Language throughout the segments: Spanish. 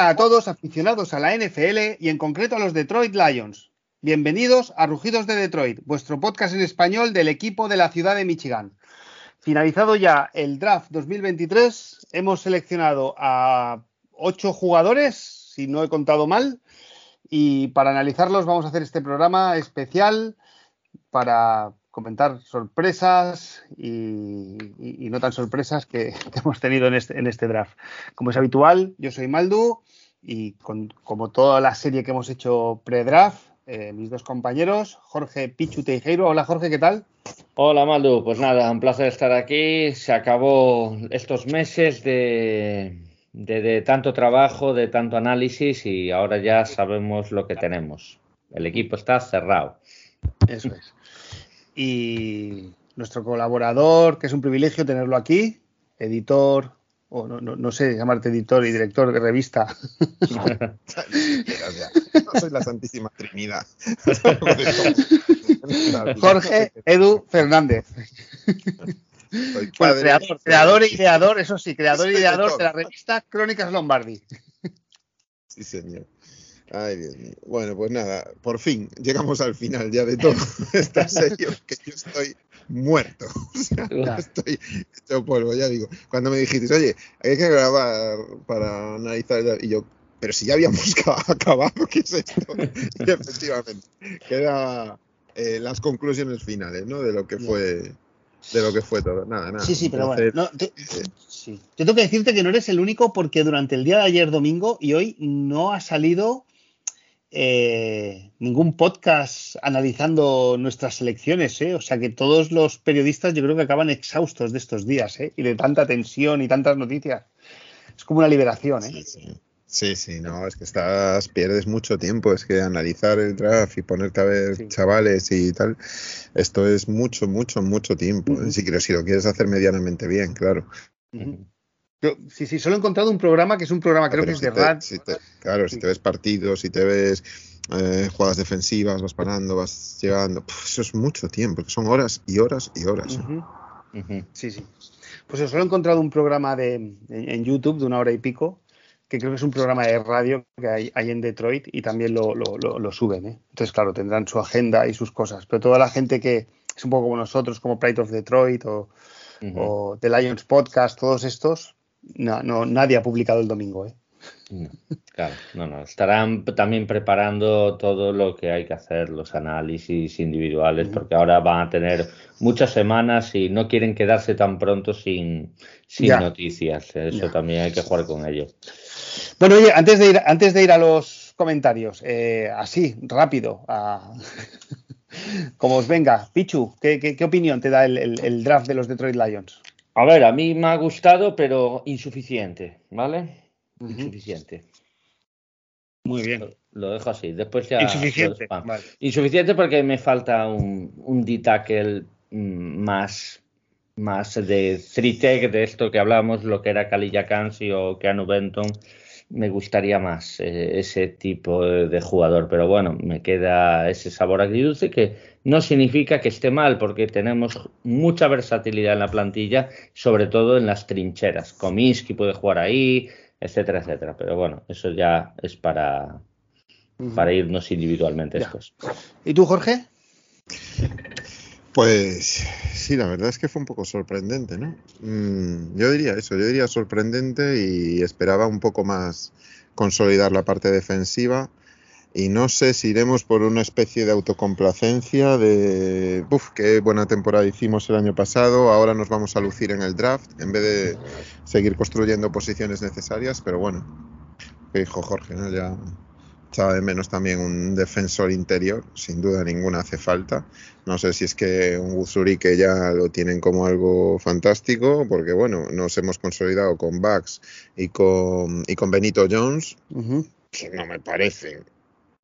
A todos aficionados a la NFL y en concreto a los Detroit Lions. Bienvenidos a Rugidos de Detroit, vuestro podcast en español del equipo de la ciudad de Michigan. Finalizado ya el draft 2023, hemos seleccionado a ocho jugadores, si no he contado mal, y para analizarlos vamos a hacer este programa especial para comentar sorpresas y, no tan sorpresas que, hemos tenido en este, en este, draft. Como es habitual, yo soy Maldu y como toda la serie que hemos hecho pre-draft, eh, mis dos compañeros, Jorge Pichu Teijeiro. Hola Jorge, ¿qué tal? Hola Maldu, pues nada, un placer estar aquí. Se acabó estos meses de, de tanto trabajo, de tanto análisis y ahora ya sabemos lo que tenemos. El equipo está cerrado. Eso es y nuestro colaborador, que es un privilegio tenerlo aquí, editor, o no, no, sé llamarte editor y director de revista. no soy la Santísima Trinidad. Jorge Edu Fernández. creador, creador e ideador, eso sí, creador e ideador de la revista Crónicas Lombardi. Sí, señor. Ay, Dios mío. Bueno, pues nada, por fin llegamos al final ya de todo esta serie, que yo estoy muerto. O sea, estoy hecho polvo, ya digo. Cuando me dijiste, oye, hay que grabar para analizar, y yo, pero si ya habíamos acabado, ¿qué es esto? Y efectivamente, quedan eh, las conclusiones finales, ¿no? De lo que fue de lo que fue todo. Nada, nada. Sí, sí, pero bueno. Eh, sí. Yo tengo que decirte que no eres el único porque durante el día de ayer domingo y hoy no ha salido eh, ningún podcast analizando nuestras selecciones, ¿eh? O sea que todos los periodistas yo creo que acaban exhaustos de estos días, ¿eh? Y de tanta tensión y tantas noticias. Es como una liberación, ¿eh? Sí, sí. no, es que estás, pierdes mucho tiempo, es que analizar el draft y ponerte a ver chavales y tal, esto es mucho, mucho, mucho tiempo. si, si lo quieres hacer medianamente bien, claro sí, sí, solo he encontrado un programa que es un programa, ah, creo que es de RAD. claro, si te ves partidos, si te ves eh, jugadas defensivas, vas parando, vas llegando, eso es mucho tiempo, son horas y horas y horas. Sí, sí. Pues yo solo he encontrado un programa de, en, YouTube de una hora y pico, que creo que es un programa de radio que hay, en Detroit y también lo, lo, suben. ¿eh? Entonces, claro, tendrán su agenda y sus cosas. Pero toda la gente que es un poco como nosotros, como Pride of Detroit o, o The Lions Podcast, todos estos, no, no, nadie ha publicado el domingo, ¿eh? claro, no, no. Estarán también preparando todo lo que hay que hacer, los análisis individuales, porque ahora van a tener muchas semanas y no quieren quedarse tan pronto sin, sin noticias. Eso también hay que jugar con ello. Bueno, oye, antes de ir, antes de ir a los comentarios, eh, así, rápido, como os venga, Pichu, ¿qué, opinión te da el draft de los Detroit Lions? A ver, a mí me ha gustado, pero insuficiente, ¿vale? Insuficiente. Muy bien. Lo dejo así. Después ya. Insuficiente. Insuficiente porque me falta un, un D-tackle mm, más, más de three tech de esto que hablamos, lo que era Kalilla Kansi o Keanu Benton. Me gustaría más eh, ese tipo de, jugador, pero bueno, me queda ese sabor agridulce que no significa que esté mal, porque tenemos mucha versatilidad en la plantilla, sobre todo en las trincheras. Cominsky puede jugar ahí, etcétera, etcétera. Pero bueno, eso ya es para, para irnos individualmente estos. ¿Y tú, Jorge? Pues sí, la verdad es que fue un poco sorprendente, ¿no? Mm, yo diría eso, yo diría sorprendente y esperaba un poco más consolidar la parte defensiva y no sé si iremos por una especie de autocomplacencia de, uff, qué buena temporada hicimos el año pasado, ahora nos vamos a lucir en el draft en vez de seguir construyendo posiciones necesarias, pero bueno, dijo Jorge, ¿no? ya echaba de menos también un defensor interior, sin duda ninguna hace falta. No sé si es que un Guzuri que ya lo tienen como algo fantástico, porque bueno, nos hemos consolidado con Bugs y con, y con Benito Jones, que no me parecen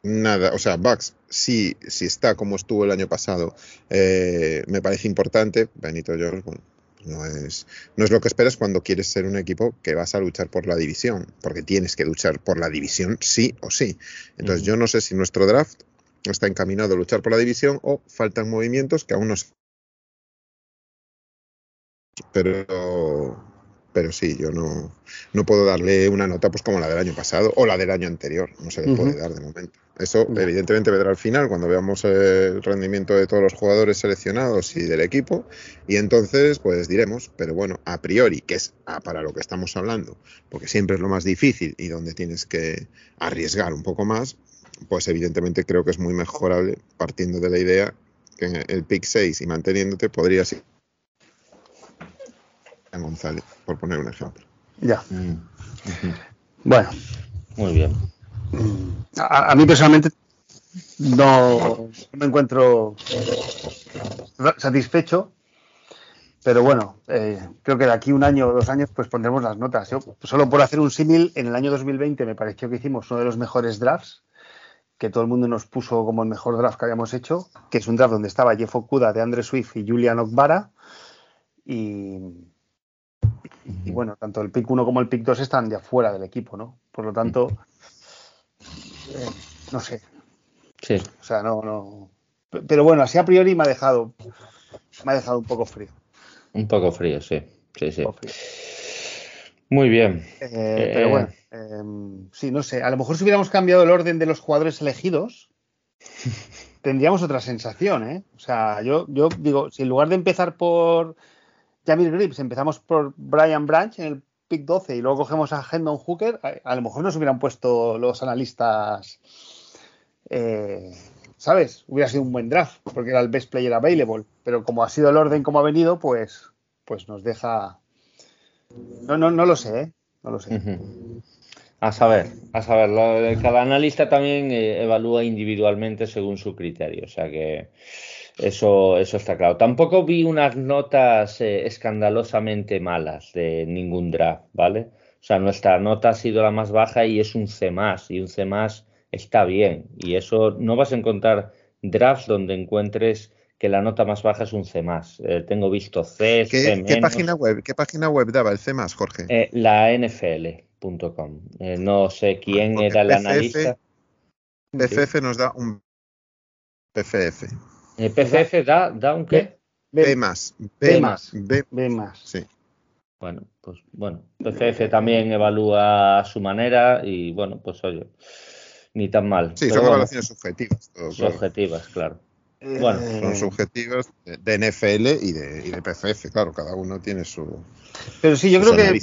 nada, o sea, Bucks sí, sí está como estuvo el año pasado, eh, me parece importante. Benito George, bueno, no es, no es lo que esperas cuando quieres ser un equipo que vas a luchar por la división, porque tienes que luchar por la división sí o sí. Entonces, yo no sé si nuestro draft está encaminado a luchar por la división o faltan movimientos que aún no sé. Pero pero sí, yo no, no puedo darle una nota pues como la del año pasado o la del año anterior, no se le puede dar de momento. Eso evidentemente vendrá al final cuando veamos el rendimiento de todos los jugadores seleccionados y del equipo y entonces pues diremos, pero bueno, a priori, que es para lo que estamos hablando, porque siempre es lo más difícil y donde tienes que arriesgar un poco más, pues evidentemente creo que es muy mejorable partiendo de la idea que el pick 6 y manteniéndote podría ser González, por poner un ejemplo. Ya. Mm. Bueno. Muy bien. A, mí personalmente no, me encuentro satisfecho, pero bueno, eh, creo que de aquí un año o dos años pues pondremos las notas. Yo, solo por hacer un símil, en el año 2020 me pareció que hicimos uno de los mejores drafts, que todo el mundo nos puso como el mejor draft que habíamos hecho, que es un draft donde estaba Jeff Okuda, de Andre Swift y Julian Okbara, y, y bueno, tanto el pick 1 como el pick 2 están ya fuera del equipo, ¿no? Por lo tanto, eh, no sé. Sí. O sea, no, no. Pero bueno, así a priori me ha dejado, me ha dejado un poco frío. Un poco frío, sí. Sí, sí. Muy bien. Eh, pero eh, bueno, em, sí, no sé. A lo mejor si hubiéramos cambiado el orden de los jugadores elegidos, tendríamos otra sensación, ¿eh? O sea, yo, yo digo, si en lugar de empezar por Jamir Grips empezamos por Brian Branch en el pick 12 y luego cogemos a Hendon Hooker, a, lo mejor nos hubieran puesto los analistas, eh, ¿sabes? Hubiera sido un buen draft porque era el best player available, pero como ha sido el orden como ha venido, pues, pues nos deja... No, no, no lo sé, ¿eh? No lo sé. A saber, a saber, cada analista también eh, evalúa individualmente según su criterio, o sea que eso, eso está claro. Tampoco vi unas notas eh, escandalosamente malas de ningún draft, ¿vale? O sea, nuestra nota ha sido la más baja y es un C más, y un C más está bien. Y eso no vas a encontrar drafts donde encuentres que la nota más baja es un C más. Eh, tengo visto C, ¿Qué, C ¿qué página web, ¿Qué página web daba el C más, Jorge? Eh, la NFL.com. no sé quién era el analista. PFF nos da un PFF. ¿El PCF da, da un qué? B, más. B, más. B, más. Sí. Bueno, pues bueno, PCF también evalúa a su manera y bueno, pues oye, ni tan mal. Sí, son evaluaciones subjetivas. subjetivas, claro. Eh, bueno, son subjetivas de NFL y de, y de PCF, claro, cada uno tiene su. Pero sí, yo creo que.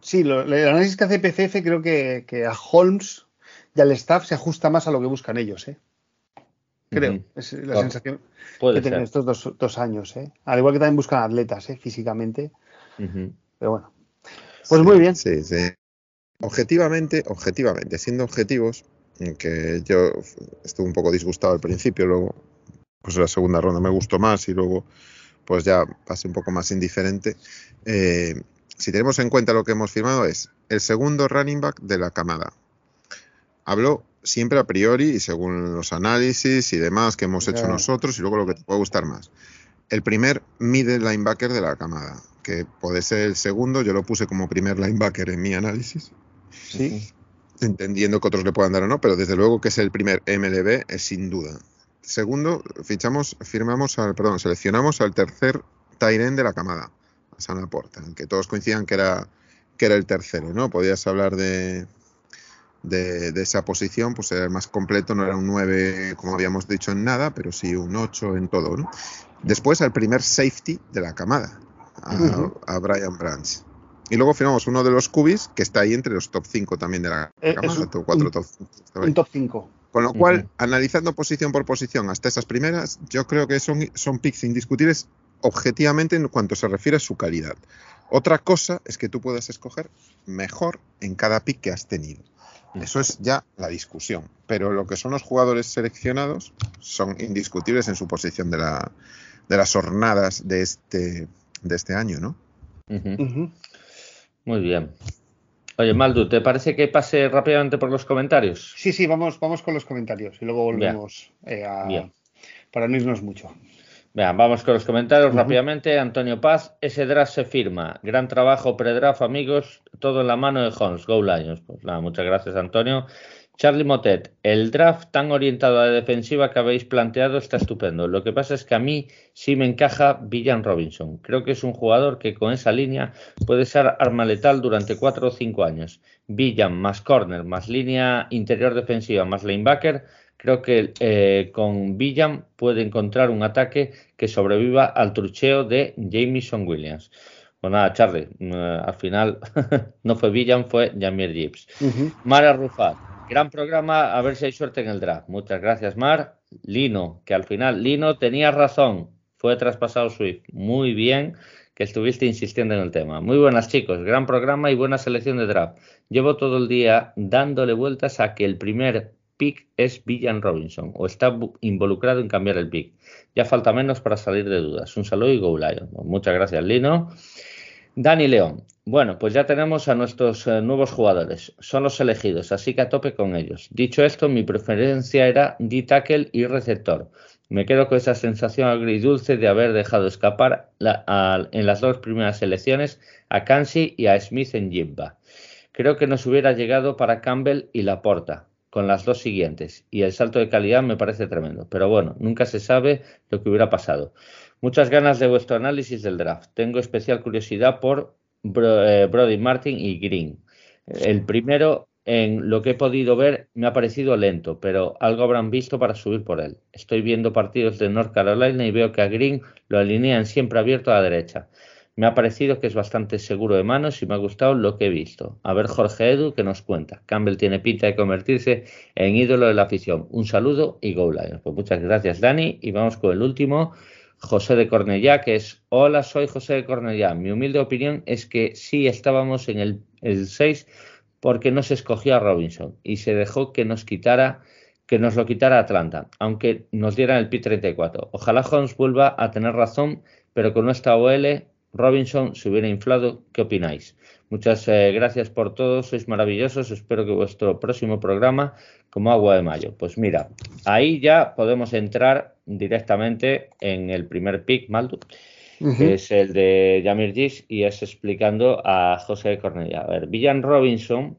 Sí, lo, el análisis que hace PCF creo que, que a Holmes y al staff se ajusta más a lo que buscan ellos, ¿eh? Creo. Es la sensación que tienen estos dos, años. ¿eh? Al igual que también buscan atletas ¿eh? físicamente. Pero bueno. Pues muy bien. Sí, sí. Objetivamente, objetivamente, siendo objetivos, que yo estuve un poco disgustado al principio, luego, pues la segunda ronda me gustó más y luego, pues ya pasé un poco más indiferente. Eh, si tenemos en cuenta lo que hemos firmado es el segundo running back de la camada. Habló siempre a priori y según los análisis y demás que hemos hecho nosotros y luego lo que te puede gustar más. El primer middle linebacker de la camada, que puede ser el segundo, yo lo puse como primer linebacker en mi análisis. Sí. Entendiendo que otros le puedan dar o no, pero desde luego que es el primer MLB, es sin duda. Segundo, fichamos, firmamos al, perdón, seleccionamos al tercer Tyren de la camada, a San Laporta, que todos coincidan que era, que era el tercero, ¿no? Podías hablar de, de, esa posición, pues era más completo, no era un 9 como habíamos dicho en nada, pero sí un 8 en todo. ¿no? Después al primer safety de la camada, a, Brian Branch. Y luego firmamos uno de los cubis que está ahí entre los top 5 también de la eh, camada, un, top, un top 5. Con lo cual, analizando posición por posición hasta esas primeras, yo creo que son, son picks indiscutibles objetivamente en cuanto se refiere a su calidad. Otra cosa es que tú puedas escoger mejor en cada pick que has tenido. Eso es ya la discusión. Pero lo que son los jugadores seleccionados son indiscutibles en su posición de, la, de las jornadas de este, de este año, ¿no? Muy bien. Oye, Maldu, ¿te parece que pase rápidamente por los comentarios? Sí, sí, vamos, vamos con los comentarios y luego volvemos eh, a, para no irnos mucho. Vean, vamos con los comentarios rápidamente. Antonio Paz, ese draft se firma. Gran trabajo pre-draft, amigos. Todo en la mano de Holmes. Go Lions. Pues nada, muchas gracias, Antonio. Charlie Motet, el draft tan orientado a la defensiva que habéis planteado está estupendo. Lo que pasa es que a mí sí me encaja Villan Robinson. Creo que es un jugador que con esa línea puede ser arma letal durante cuatro o cinco años. Villan más corner, más línea interior defensiva, más linebacker. Creo que eh, con Villan puede encontrar un ataque que sobreviva al trucheo de Jameson Williams. Pues nada, Charlie, eh, al final no fue Villan, fue Jamir Gibbs. Mara Rufat, Gran programa, a ver si hay suerte en el draft. Muchas gracias, Mar. Lino, que al final, Lino tenía razón, fue traspasado Swift. Muy bien que estuviste insistiendo en el tema. Muy buenas, chicos. Gran programa y buena selección de draft. Llevo todo el día dándole vueltas a que el primer pick es Villan Robinson o está involucrado en cambiar el pick. Ya falta menos para salir de dudas. Un saludo y go Lion. Muchas gracias, Lino. Dani León. Bueno, pues ya tenemos a nuestros eh, nuevos jugadores. Son los elegidos, así que a tope con ellos. Dicho esto, mi preferencia era D-Tackle y receptor. Me quedo con esa sensación agridulce de haber dejado escapar en las dos primeras selecciones a Kansi y a Smith en Jimba. Creo que nos hubiera llegado para Campbell y Laporta, con las dos siguientes, y el salto de calidad me parece tremendo. Pero bueno, nunca se sabe lo que hubiera pasado. Muchas ganas de vuestro análisis del draft. Tengo especial curiosidad por eh, Brody Martin y Green. El primero, en lo que he podido ver, me ha parecido lento, pero algo habrán visto para subir por él. Estoy viendo partidos de North Carolina y veo que a Green lo alinean siempre abierto a la derecha. Me ha parecido que es bastante seguro de manos y me ha gustado lo que he visto. A ver Jorge Edu que nos cuenta. Campbell tiene pinta de convertirse en ídolo de la afición. Un saludo y go Lions. Pues muchas gracias Dani y vamos con el último. José de Cornellá, que es, hola, soy José de Cornellá. Mi humilde opinión es que sí estábamos en el, el 6 porque no se escogió a Robinson y se dejó que nos quitara que nos lo quitara Atlanta, aunque nos dieran el PIT 34. Ojalá Holmes vuelva a tener razón, pero con nuestra OL Robinson se hubiera inflado. ¿Qué opináis? Muchas eh, gracias por todo, sois maravillosos. Espero que vuestro próximo programa como agua de mayo. Pues mira, ahí ya podemos entrar directamente en el primer pick, Maldo, que es el de Jamir Gis, y es explicando a José Cornella. A ver, Villan Robinson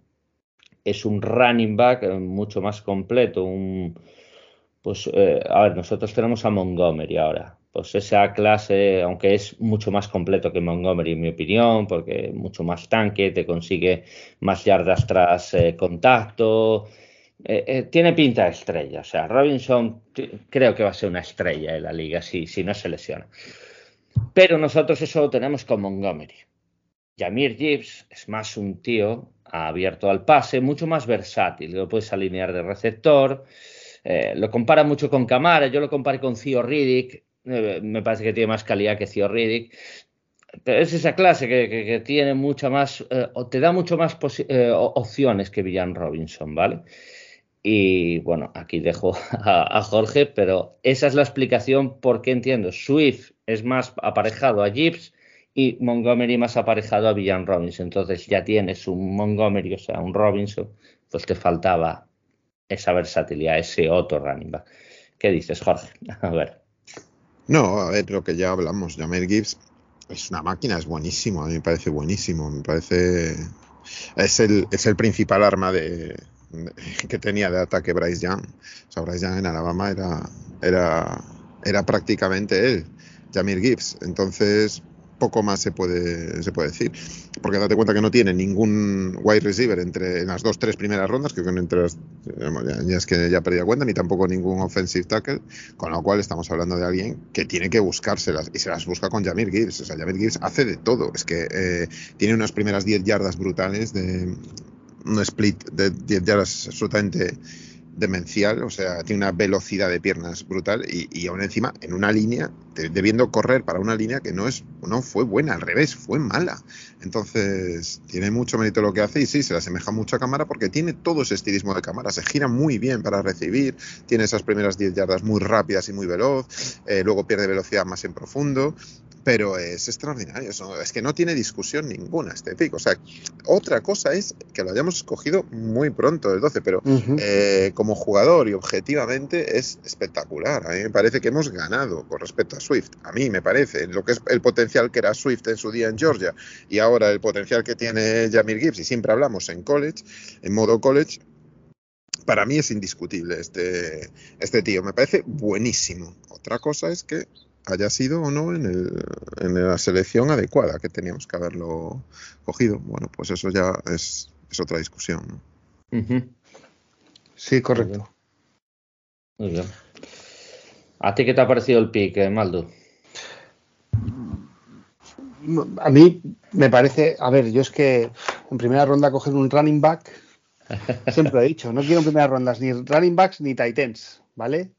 es un running back mucho más completo, un pues eh, a ver, nosotros tenemos a Montgomery ahora pues esa clase, aunque es mucho más completo que Montgomery en mi opinión, porque mucho más tanque, te consigue más yardas tras eh, contacto, eh, eh, tiene pinta de estrella, o sea, Robinson creo que va a ser una estrella en la liga si, si no se lesiona. Pero nosotros eso lo tenemos con Montgomery. Jamir Gibbs es más un tío abierto al pase, mucho más versátil, lo puedes alinear de receptor, lo compara mucho con Camara, yo lo comparé con Theo Riddick, me parece que tiene más calidad que Theo Riddick. Pero es esa clase que, tiene mucha más, eh, o te da mucho más eh, opciones que Villan Robinson, ¿vale? Y bueno, aquí dejo a, Jorge, pero esa es la explicación por qué entiendo. Swift es más aparejado a Gibbs y Montgomery más aparejado a Villan Robinson. Entonces ya tienes un Montgomery, o sea, un Robinson, pues te faltaba esa versatilidad, ese otro running back. ¿Qué dices, Jorge? A ver. No, a ver, lo que ya hablamos, Jamel Gibbs es una máquina, es buenísimo, a mí me parece buenísimo, me parece... Es el, es el principal arma de, que tenía de ataque Bryce Young. O sea, Bryce Young en Alabama era, era, era prácticamente él, Jamir Gibbs. Entonces, poco más se puede, se puede decir. Porque date cuenta que no tiene ningún wide receiver entre en las dos, tres primeras rondas, que entre las, ya, es que ya perdí cuenta, ni tampoco ningún offensive tackle, con lo cual estamos hablando de alguien que tiene que buscárselas y se las busca con Jamir Gibbs. O sea, Jamir Gibbs hace de todo. Es que eh, tiene unas primeras 10 yardas brutales de un split de 10 yardas absolutamente demencial, o sea, tiene una velocidad de piernas brutal y, aún encima en una línea, debiendo correr para una línea que no es, no fue buena, al revés, fue mala. Entonces, tiene mucho mérito lo que hace y sí, se le asemeja mucho a cámara porque tiene todo ese estilismo de cámara, se gira muy bien para recibir, tiene esas primeras 10 yardas muy rápidas y muy veloz, eh, luego pierde velocidad más en profundo pero es extraordinario. es que no tiene discusión ninguna este pick. O sea, otra cosa es que lo hayamos escogido muy pronto, el 12, pero eh, como jugador y objetivamente es espectacular. A mí me parece que hemos ganado con respecto a Swift. A mí me parece, lo que es el potencial que era Swift en su día en Georgia y ahora el potencial que tiene Jamir Gibbs, y siempre hablamos en college, en modo college, para mí es indiscutible este, este tío. Me parece buenísimo. Otra cosa es que haya sido o no en, el, en la selección adecuada que teníamos que haberlo cogido. Bueno, pues eso ya es, es otra discusión. Sí, correcto. Muy bien. ¿A ti qué te ha parecido el pick, eh, Maldo? A mí me parece, a ver, yo es que en primera ronda coger un running back, siempre he dicho, no quiero en primeras rondas ni running backs ni tight ends, ¿vale?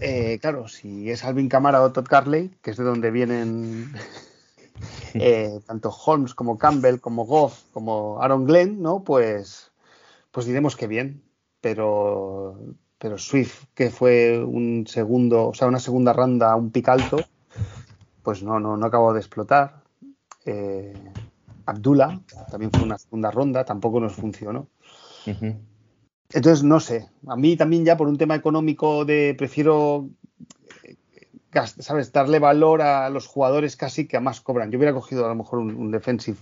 Eh, claro, si es Alvin Kamara o Todd Carley, que es de donde vienen eh, tanto Holmes como Campbell, como Goff, como Aaron Glenn, ¿no? Pues, pues diremos que bien, pero, pero Swift, que fue un segundo, o sea, una segunda ronda, un pick alto, pues no, no, no acabó de explotar. Eh, Abdullah también fue una segunda ronda, tampoco nos funcionó. Entonces, no sé, a mí también ya por un tema económico de prefiero, eh, ¿sabes?, darle valor a los jugadores casi que a más cobran. Yo hubiera cogido a lo mejor un, un defensive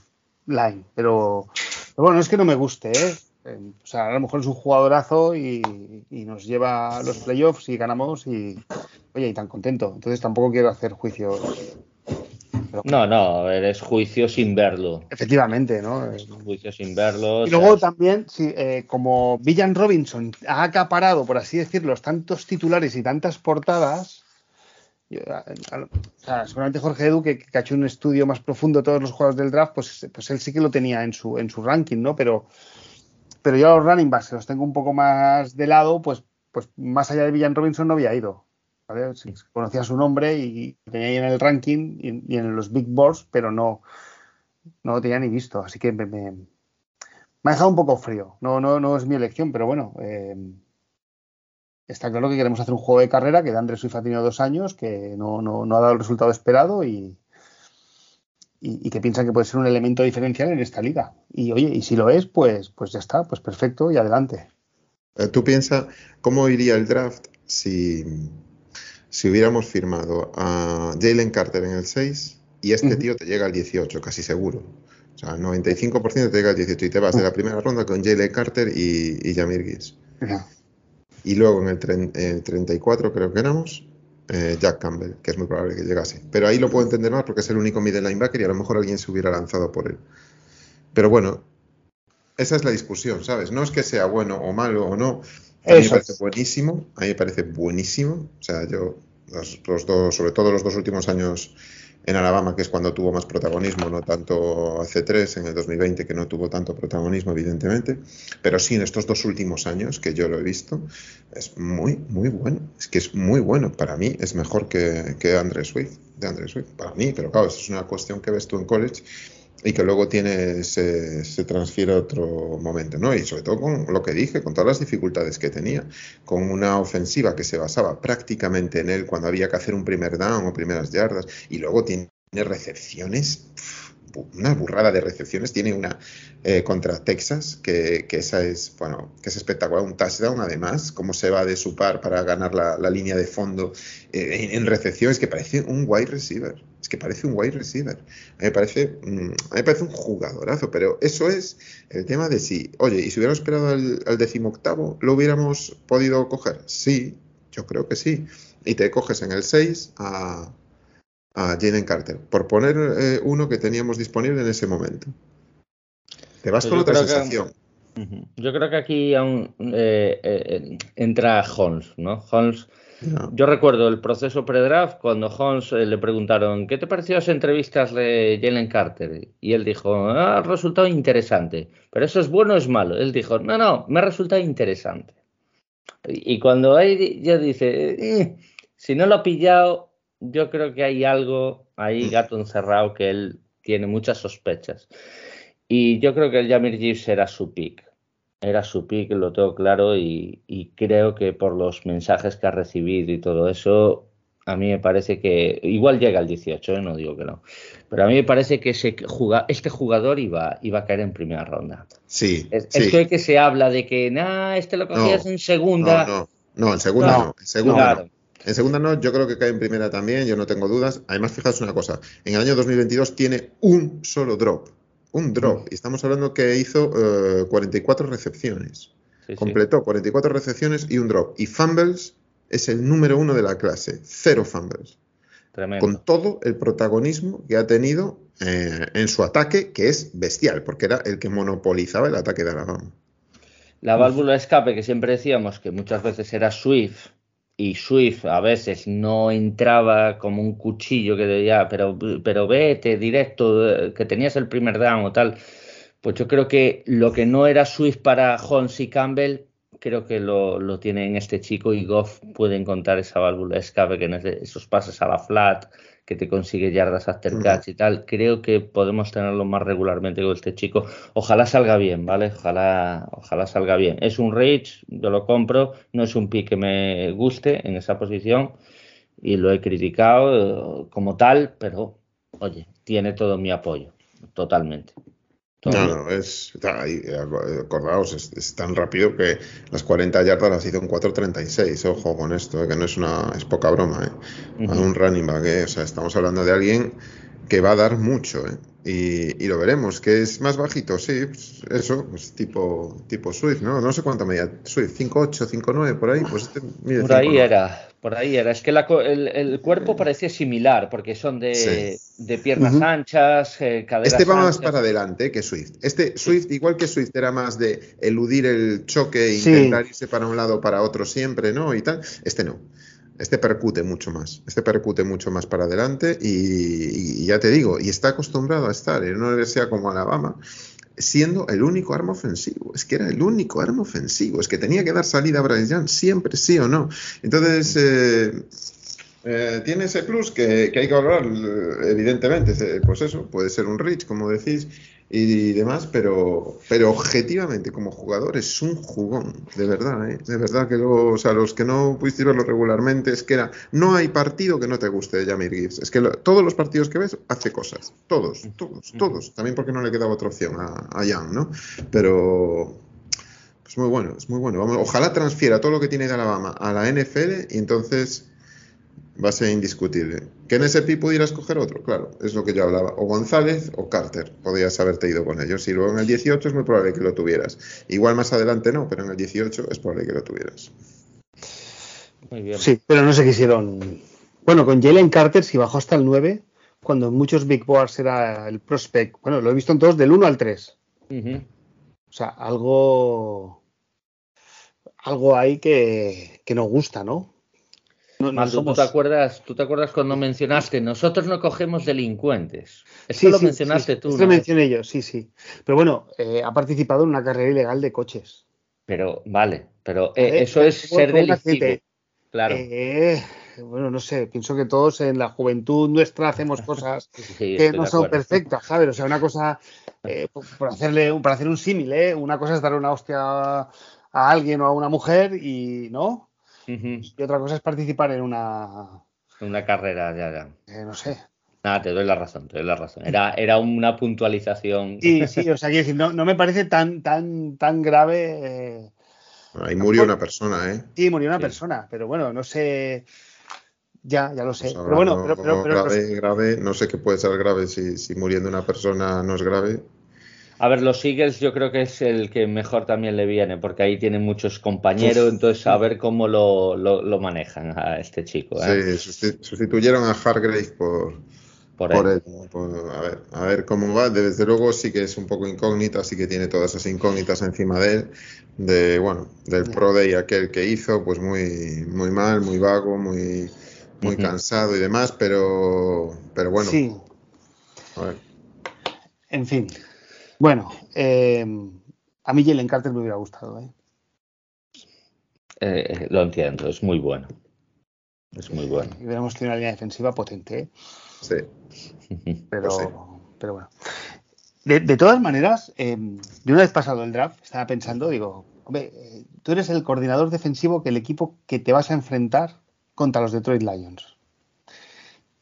line, pero, pero bueno, no es que no me guste, ¿eh? Eh, O sea, a lo mejor es un jugadorazo y, y nos lleva a los playoffs y ganamos y, oye, y tan contento. Entonces tampoco quiero hacer juicios. Pero- No, no, eres juicio sin verlo. Efectivamente, ¿no? Eh, Juicio sin verlo. Y luego también, sí, eh, como Villan Robinson ha acaparado, por así decirlo, tantos titulares y tantas portadas, yo, a- a- o sea, seguramente Jorge Edu, que, que ha hecho un estudio más profundo de todos los jugadores del draft, pues, pues él sí que lo tenía en su, en su ranking, ¿no? Pero, pero yo a los running backs, que los tengo un poco más de lado, pues, pues más allá de Villan Robinson no había ido. ¿Vale? Sí, Conocía su nombre y tenía ahí en el ranking y, en los big boards, pero no, no lo tenía ni visto. Así que me, me- ha dejado un poco frío. No, no, no es mi elección, pero bueno. eh, está claro que queremos hacer un juego de carrera que Andrés Swift ha tenido dos años, que no, no, no ha dado el resultado esperado y, y, y que piensan que puede ser un elemento diferencial en esta liga. Y oye, y si lo es, pues, pues ya está, pues perfecto y adelante. Eh, Tú piensas cómo iría el draft si, si hubiéramos firmado a Jalen Carter en el 6 y este tío te llega al 18, casi seguro. O sea, el 95% te llega al 18 y te vas de la primera ronda con Jalen Carter y, y Jamir Gibbs. Y luego en el, el 34 creo que éramos eh, Jack Campbell, que es muy probable que llegase. Pero ahí lo puedo entender más porque es el único middle linebacker y a lo mejor alguien se hubiera lanzado por él. Pero bueno, esa es la discusión, ¿sabes? No es que sea bueno o malo o no. A mí me parece es. buenísimo, a mí me parece buenísimo. O sea, yo, los, los dos, sobre todo los dos últimos años en Alabama, que es cuando tuvo más protagonismo, no tanto hace tres, en el 2020, que no tuvo tanto protagonismo, evidentemente, pero sí en estos dos últimos años que yo lo he visto, es muy, muy bueno. Es que es muy bueno. Para mí es mejor que, que Andre Swift, de Andre Swift. Para mí, pero claro, eso es una cuestión que ves tú en college y que luego tiene, se, se transfiere a otro momento, ¿no? Y sobre todo con lo que dije, con todas las dificultades que tenía, con una ofensiva que se basaba prácticamente en él cuando había que hacer un primer down o primeras yardas, y luego tiene recepciones, una burrada de recepciones, tiene una eh, contra Texas, que, que esa es, bueno, que es espectacular, un touchdown además, cómo se va de su par para ganar la, la línea de fondo eh, en, en recepciones, que parece un wide receiver, es que parece un wide receiver. A mí me parece, mm, me parece un jugadorazo, pero eso es el tema de si, oye, y si hubiéramos esperado al, al decimoctavo, ¿lo hubiéramos podido coger? Sí, yo creo que sí. Y te coges en el 6 a, a Jalen Carter, por poner eh, uno que teníamos disponible en ese momento. Te vas Pues con yo otra que- sensación. Yo creo que aquí aún eh, eh, entra Holmes, ¿no? Holmes, yo recuerdo el proceso pre-draft cuando Holmes le preguntaron ¿qué te pareció las entrevistas de Jalen Carter? Y él dijo, ah, ha resultado interesante, pero eso es bueno o es malo. Él dijo, no, no, me ha resultado interesante. Y y cuando ahí ya dice, "Eh, si no lo ha pillado, yo creo que hay algo ahí, gato encerrado, que él tiene muchas sospechas. Y yo creo que el Jamir Gibbs era su pick. Era su pick, lo tengo claro, y, y creo que por los mensajes que ha recibido y todo eso, a mí me parece que igual llega al 18, ¿eh? no digo que no, pero a mí me parece que ese este jugador iba, iba a caer en primera ronda. Sí, Es, sí. es que, que se habla de que, nah, este lo cogías No, en segunda. No, no, no, en segunda no, No, en segunda claro. En segunda no, yo creo que cae en primera también, yo no tengo dudas. Además, fijaos una cosa, en el año 2022 tiene un solo drop, un drop, y estamos hablando que hizo eh, 44 recepciones. Completó 44 recepciones y un drop. Y fumbles es el número uno de la clase. Cero fumbles. Tremendo. Con todo el protagonismo que ha tenido eh, en su ataque, que es bestial, porque era el que monopolizaba el ataque de Alabama. La válvula de escape que siempre decíamos que muchas veces era Swift y Swift a veces no entraba como un cuchillo que decía, pero, pero vete directo, que tenías el primer down o tal. Pues yo creo que lo que no era Swift para Holmes y Campbell, creo que lo, lo tiene en este chico y Goff puede encontrar esa válvula de escape que en esos pases a la flat, que te consigue yardas after catch y tal. Creo que podemos tenerlo más regularmente con este chico. Ojalá salga bien, ¿vale? Ojalá, ojalá salga bien. Es un reach, yo lo compro, no es un pick que me guste en esa posición y lo he criticado como tal, pero oye, tiene todo mi apoyo, totalmente. No, no, es, acordaos, es, tan rápido que las 40 yardas las hizo en 4.36, ojo con esto, eh, que no es una, es poca broma, eh. A un running back, eh. o sea, estamos hablando de alguien que va a dar mucho, eh. Y, lo veremos, que es más bajito, sí, pues eso, pues tipo, tipo Swift, ¿no? No sé cuánto medía Swift, 5.8, 5.9, por ahí, pues este Por ahí era, por ahí era. Es que el, cuerpo parece similar, porque son de, piernas anchas, eh, caderas Este va más para adelante que Swift. Este Swift, igual que Swift, era más de eludir el choque e intentar irse para un lado para otro siempre, ¿no? Y tal. Este no. Este percute mucho más, este percute mucho más para adelante y, ya te digo, y está acostumbrado a estar en una universidad como Alabama siendo el único arma ofensivo, es que era el único arma ofensivo, es que tenía que dar salida a Bryce Young siempre, sí o no. Entonces, eh, eh, tiene ese plus que, que, hay que valorar, evidentemente, pues eso, puede ser un reach, como decís, y demás, pero, pero objetivamente como jugador es un jugón, de verdad, ¿eh? de verdad que o sea, los que no pudiste verlo regularmente es que era, no hay partido que no te guste de Jamir Gibbs, es que todos los partidos que ves hace cosas, todos, todos, todos, también porque no le quedaba otra opción a, a Young, ¿no? Pero es muy bueno, es muy bueno, Vamos, ojalá transfiera todo lo que tiene de Alabama a la NFL y entonces va a ser indiscutible. Que en ese pi pudieras coger otro, claro, es lo que yo hablaba. O González o Carter, podrías haberte ido con ellos. Y luego en el 18 es muy probable que lo tuvieras. Igual más adelante no, pero en el 18 es probable que lo tuvieras. Muy bien. Sí, pero no se quisieron. Bueno, con Jalen Carter, si bajó hasta el 9, cuando en muchos Big Boards era el prospect. Bueno, lo he visto en todos del 1 al 3. O sea, algo. Algo hay que, que nos gusta, ¿no? ¿Tú, te acuerdas, ¿tú te acuerdas cuando mencionaste, nosotros no cogemos delincuentes? Eso lo mencionaste tú. Eso lo mencioné yo, sí, sí. Pero bueno, eh, ha participado en una carrera ilegal de coches. Pero, vale, pero eh, eso es ser delictivo. Claro. Eh, bueno, no sé, pienso que todos en la juventud nuestra hacemos cosas que no son perfectas, ¿sabes? O sea, una cosa, por, hacerle, para hacer un símil, ¿eh? Una cosa es dar una hostia a alguien o a una mujer y, ¿no? Y otra cosa es participar en una... Una carrera, ya, ya. Eh, no sé. Nada, te doy la razón, te doy la razón. Era, era una puntualización. Sí, sí, o sea, quiero decir, no, no me parece tan, tan, tan grave. Eh, Ahí murió una persona, ¿eh? Sí, murió una persona, pero bueno, no sé. Ya, ya lo sé. Pues pero bueno, pero, pero, grave, grave, no sé qué puede ser grave si, si muriendo una persona no es grave. A ver, los Eagles yo creo que es el que mejor también le viene, porque ahí tienen muchos compañeros, entonces a ver cómo lo, manejan a este chico. ¿eh? Sí, sustituyeron a Hargrave por, por, él. a, ver, a ver cómo va. Desde luego sí que es un poco incógnita, sí que tiene todas esas incógnitas encima de él. De, bueno, del Pro Day aquel que hizo, pues muy, muy mal, muy vago, muy, muy cansado y demás, pero, pero bueno. Sí. En fin. Bueno, eh, a mí Jalen Carter me hubiera gustado. ¿eh? ¿eh? lo entiendo, es muy bueno. Es muy bueno. Y hubiéramos tenido una línea defensiva potente. ¿eh? Sí. Pero, pues pero bueno. De, todas maneras, de una vez pasado el draft, estaba pensando, digo, hombre, tú eres el coordinador defensivo que el equipo que te vas a enfrentar contra los Detroit Lions.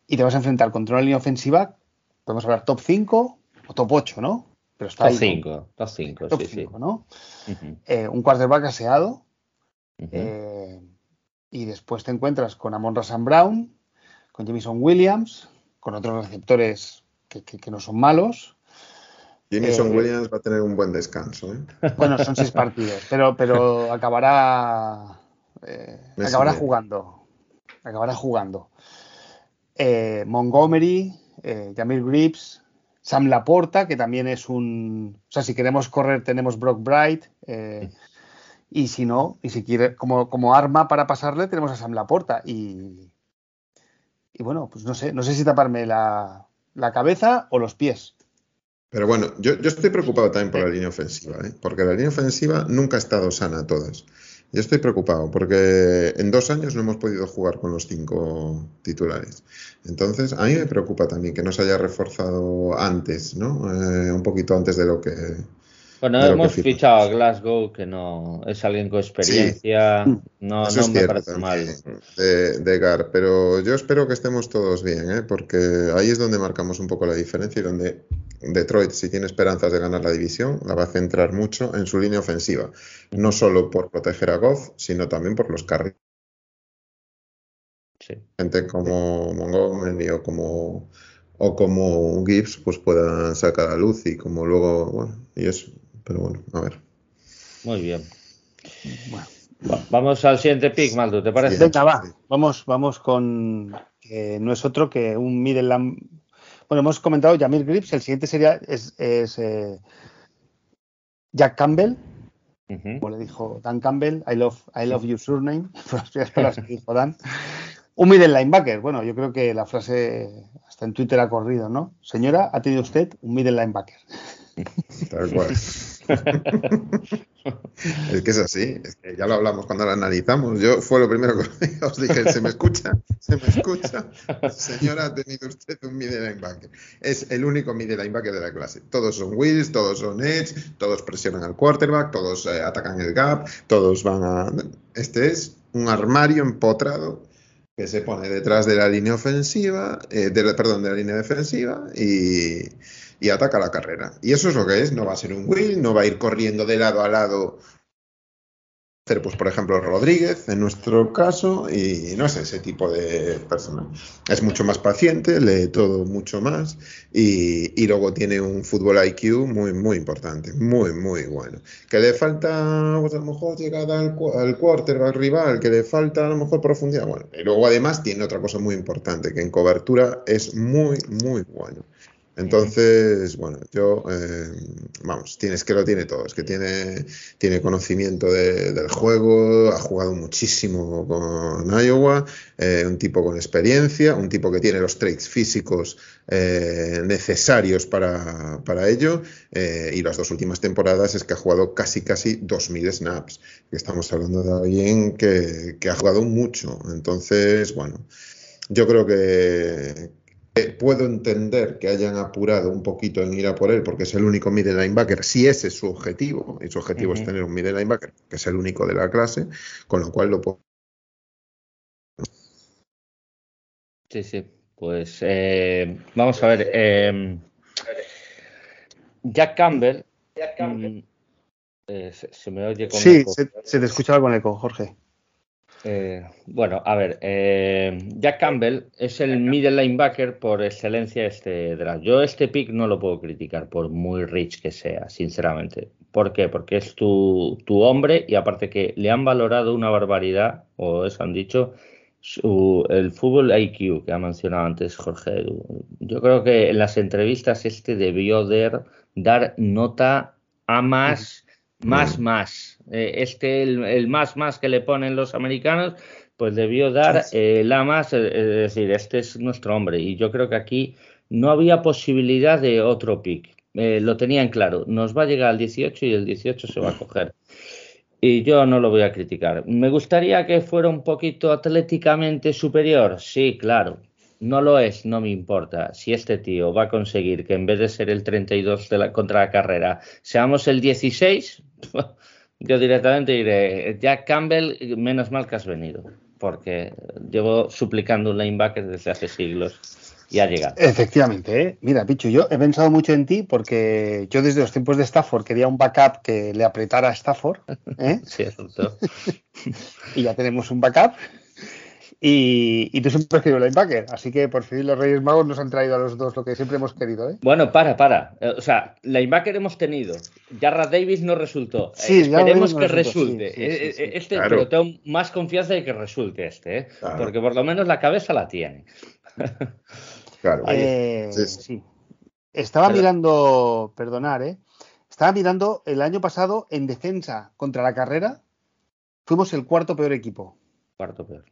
Y te vas a enfrentar contra una línea ofensiva, podemos hablar top 5 o top 8, ¿no? Pero está top 5, top 5, sí, sí. ¿no? eh, un quarterback aseado. eh, y después te encuentras con Amon Rasan Brown, con Jamison Williams, con otros receptores que, que, que no son malos. Jameson Eh, Williams va a tener un buen descanso. ¿eh? Bueno, son seis partidos, pero, pero acabará, eh, acabará jugando. Acabará jugando. Eh, Montgomery, eh, Jamil Grips, Sam Laporta, que también es un. O sea, si queremos correr, tenemos Brock Bright. eh, y si no, y si quiere, como, como arma para pasarle, tenemos a Sam Laporta. Y, y bueno, pues no sé, no sé si taparme la, la cabeza o los pies. Pero bueno, yo, yo estoy preocupado también por la línea ofensiva, ¿eh? porque la línea ofensiva nunca ha estado sana a todas. Yo estoy preocupado porque en dos años no hemos podido jugar con los cinco titulares. Entonces, a mí me preocupa también que no se haya reforzado antes, ¿no? Eh, un poquito antes de lo que... Bueno, hemos fichado a Glasgow, que no es alguien con experiencia. No, Eso no me cierto parece mal. de, de Gar, pero yo espero que estemos todos bien, ¿eh? porque ahí es donde marcamos un poco la diferencia y donde Detroit, si tiene esperanzas de ganar la división, la va a centrar mucho en su línea ofensiva, no solo por proteger a Goff, sino también por los carriles. Sí. Gente como Montgomery o como, o como Gibbs, pues puedan sacar a luz y como luego, bueno, y eso. Pero bueno, a ver. Muy bien. Bueno. Vamos al siguiente pick, Maldo, ¿te parece? Sí. Venga, va, Sí. vamos, vamos con que no es otro que un middle lam- Bueno, hemos comentado Jamir Grips, el siguiente sería es, es, eh, Jack Campbell, como le dijo Dan Campbell, I love, I love your surname, por las primeras palabras que dijo Dan. Un middle linebacker, bueno, yo creo que la frase hasta en Twitter ha corrido, ¿no? Señora, ha tenido usted un middle linebacker. Tal cual. es que es así, es que ya lo hablamos cuando lo analizamos. Yo fue lo primero que os dije, ¿se me escucha? ¿Se me escucha? Señora, ha tenido usted un middle linebacker. Es el único middle linebacker de la clase. Todos son wheels, todos son edge, todos presionan al quarterback, todos eh, atacan el gap, todos van a... Este es un armario empotrado que se pone detrás de la línea ofensiva, eh, de la- perdón, de la línea defensiva y, y ataca la carrera. Y eso es lo que es, no va a ser un wheel, no va a ir corriendo de lado a lado. Pues, por ejemplo, Rodríguez, en nuestro caso, y no es ese tipo de persona. Es mucho más paciente, lee todo mucho más, y, y luego tiene un fútbol IQ muy, muy importante, muy, muy bueno. Que le falta, pues, a lo mejor, llegada al, al rival, que le falta, a lo mejor, profundidad. Bueno, y luego, además, tiene otra cosa muy importante, que en cobertura es muy, muy bueno. Entonces, bueno, yo, eh, vamos, tienes que lo tiene todo, es que tiene, tiene conocimiento de- del juego, ha jugado muchísimo con Iowa, eh, un tipo con experiencia, un tipo que tiene los traits físicos eh, necesarios para, ello, y las dos últimas temporadas es que ha jugado casi, casi 2.000 snaps, que estamos hablando de alguien que ha jugado mucho, entonces, bueno, yo creo que, que puedo entender que hayan apurado un poquito en ir a por él, porque es el único middle linebacker, si ese es su objetivo, y su objetivo es tener un middle linebacker, que es el único de la clase, con lo cual lo puedo. Sí, sí. Pues eh, vamos a ver. eh, Jack Campbell. mm, eh, se, se me oye con Sí, eco. se, se te escuchaba con eco, Jorge. Eh, bueno, a ver, eh, Jack Campbell es el middle linebacker por excelencia este draft. Yo este pick no lo puedo criticar por muy rich que sea, sinceramente. ¿Por qué? Porque es tu, tu hombre y aparte que le han valorado una barbaridad, o eso han dicho, su- el fútbol IQ que ha mencionado antes Jorge. Yo creo que en las entrevistas este debió de dar nota a más, más, Mm. más. Eh, este, el, el más, más que le ponen los americanos, pues debió dar eh, la más, es decir, este es nuestro hombre. Y yo creo que aquí no había posibilidad de otro pick. Eh, lo tenían claro, nos va a llegar al 18 y el 18 se va a coger. Y yo no lo voy a criticar. ¿Me gustaría que fuera un poquito atléticamente superior? Sí, claro. No lo es, no me importa. Si este tío va a conseguir que en vez de ser el 32 de la, contra la carrera, seamos el 16, yo directamente diré, Jack Campbell, menos mal que has venido, porque llevo suplicando un linebacker desde hace siglos y ha llegado. Efectivamente, ¿eh? mira, Pichu, yo he pensado mucho en ti porque yo desde los tiempos de Stafford quería un backup que le apretara a Stafford ¿eh? Cierto. y ya tenemos un backup. Y, tú siempre has querido linebacker, así que por fin los Reyes Magos nos han traído a los dos lo que siempre hemos querido. ¿eh? Bueno, para, para. Eh, o sea, linebacker hemos tenido. Jarrah Davis no resultó. Sí, Esperemos que resulte. este, Pero tengo más confianza de que resulte este, ¿eh? porque por lo menos la cabeza la tiene. claro. sí. Estaba mirando, perdonar, ¿eh? Estaba mirando el año pasado en defensa contra la carrera. Fuimos el cuarto peor equipo. Cuarto peor.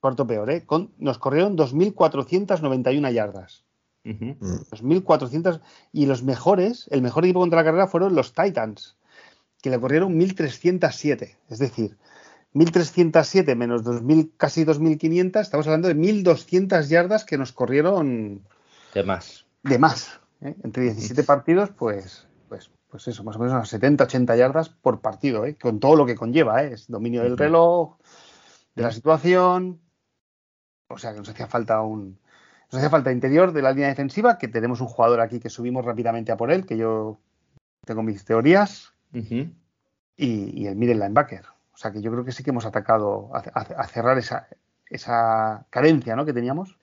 Cuarto peor, ¿eh? nos corrieron 2.491 yardas. 2.400. Y los mejores, el mejor equipo contra la carrera fueron los Titans, que le corrieron 1.307. Es decir, 1.307 menos 2000, casi 2.500, estamos hablando de 1.200 yardas que nos corrieron. De más. De más. ¿eh? Entre 17 partidos, pues, pues, pues eso, más o menos unas 70, 80 yardas por partido, ¿eh? con todo lo que conlleva. ¿eh? Es dominio del reloj, de la situación. O sea que nos hacía falta un. Nos hacía falta interior de la línea defensiva, que tenemos un jugador aquí que subimos rápidamente a por él, que yo tengo mis teorías. y, y, el middle linebacker. O sea que yo creo que sí que hemos atacado a, cerrar esa, esa carencia ¿no? que teníamos.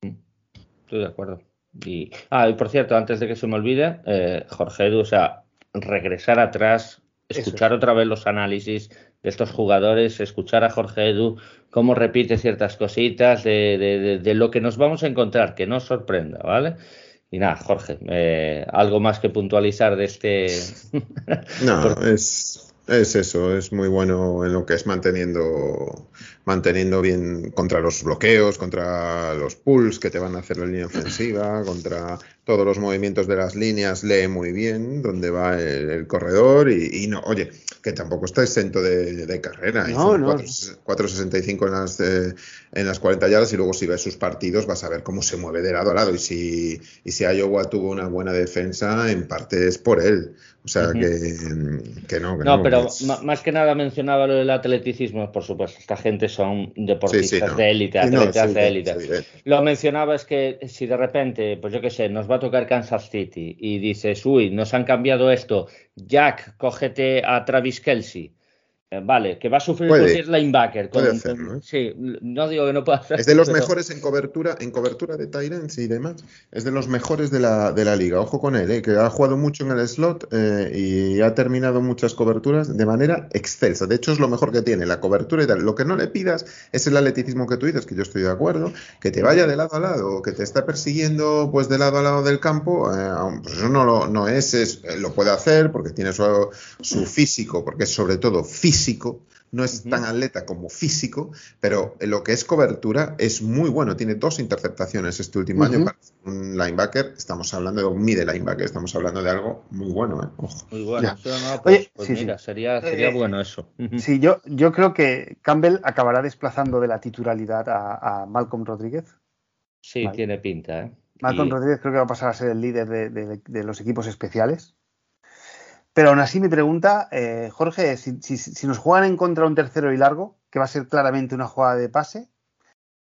Estoy de acuerdo. Y, ah, y por cierto, antes de que se me olvide, eh, Jorge Edu, o sea, regresar atrás, escuchar otra vez los análisis de estos jugadores, escuchar a Jorge Edu cómo repite ciertas cositas de, lo que nos vamos a encontrar, que nos sorprenda, ¿vale? Y nada, Jorge, eh, algo más que puntualizar de este. no, es, es eso, es muy bueno en lo que es manteniendo manteniendo bien contra los bloqueos, contra los pulls que te van a hacer la línea ofensiva, contra todos los movimientos de las líneas, lee muy bien dónde va el, corredor y, no, oye, que tampoco está exento de, carrera. No, 4.65 en las, eh, en las 40 yardas y luego si ves sus partidos vas a ver cómo se mueve de lado a lado y si, y si Iowa tuvo una buena defensa, en parte es por él. O sea que, que, no. no, pero más que nada mencionaba lo del atleticismo, por supuesto, esta gente son deportistas de élite, atletas de élite. Lo mencionaba es que si de repente, pues yo qué sé, nos va a tocar Kansas City y dices, uy, nos han cambiado esto, Jack, cógete a Travis Kelsey vale, que va a sufrir cualquier linebacker. puede hacerlo, ¿eh? Sí, no digo que no pueda hacerlo. Es de los mejores en cobertura, en cobertura de Tyrants y demás. Es de los mejores de la, de la liga. Ojo con él, ¿eh? que ha jugado mucho en el slot y ha terminado muchas coberturas de manera excelsa. De hecho, es lo mejor que tiene, la cobertura y tal. Lo que no le pidas es el atleticismo que tú dices, que yo estoy de acuerdo, que te vaya de lado a lado, que te está persiguiendo pues de lado a lado del campo. pues eso no, lo, no es, es, lo puede hacer porque tiene su, su físico, porque es sobre todo físico físico, no es tan atleta como físico, pero lo que es cobertura es muy bueno. Tiene dos interceptaciones este último año para un linebacker. Estamos hablando de un middle linebacker, estamos hablando de algo muy bueno. ¿eh? Muy bueno. pues, pues mira, sería, sería eh, bueno eso. Sí, yo, yo creo que Campbell acabará desplazando de la titularidad a, Malcolm Rodríguez. Sí, tiene pinta. ¿eh? Malcolm Rodríguez creo que va a pasar a ser el líder de los equipos especiales. Pero aún así mi pregunta, eh, Jorge, si, si, nos juegan en contra un tercero y largo, que va a ser claramente una jugada de pase,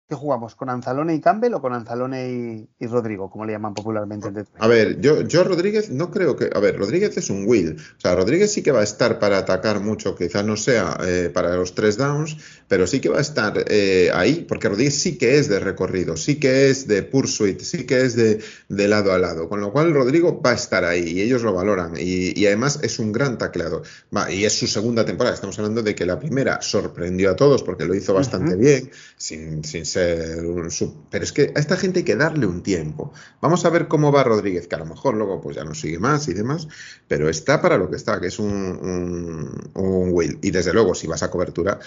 ¿Qué jugamos? ¿Con Anzalone y Campbell o con Anzalone y, Rodrigo, como le llaman popularmente? A ver, yo, yo Rodríguez no creo que. A ver, Rodríguez es un Will. O sea, Rodríguez sí que va a estar para atacar mucho, quizás no sea eh, para los tres downs, pero sí que va a estar eh, ahí, porque Rodríguez sí que es de recorrido, sí que es de pursuit, sí que es de, de lado a lado. Con lo cual, Rodrigo va a estar ahí y ellos lo valoran. Y, además es un gran tacleador. Va, y es su segunda temporada. Estamos hablando de que la primera sorprendió a todos porque lo hizo bastante bien, sin, sin ser pero es que a esta gente hay que darle un tiempo. Vamos a ver cómo va Rodríguez, que a lo mejor luego pues ya no sigue más y demás, pero está para lo que está, que es un, un. Y desde luego, si vas a cobertura,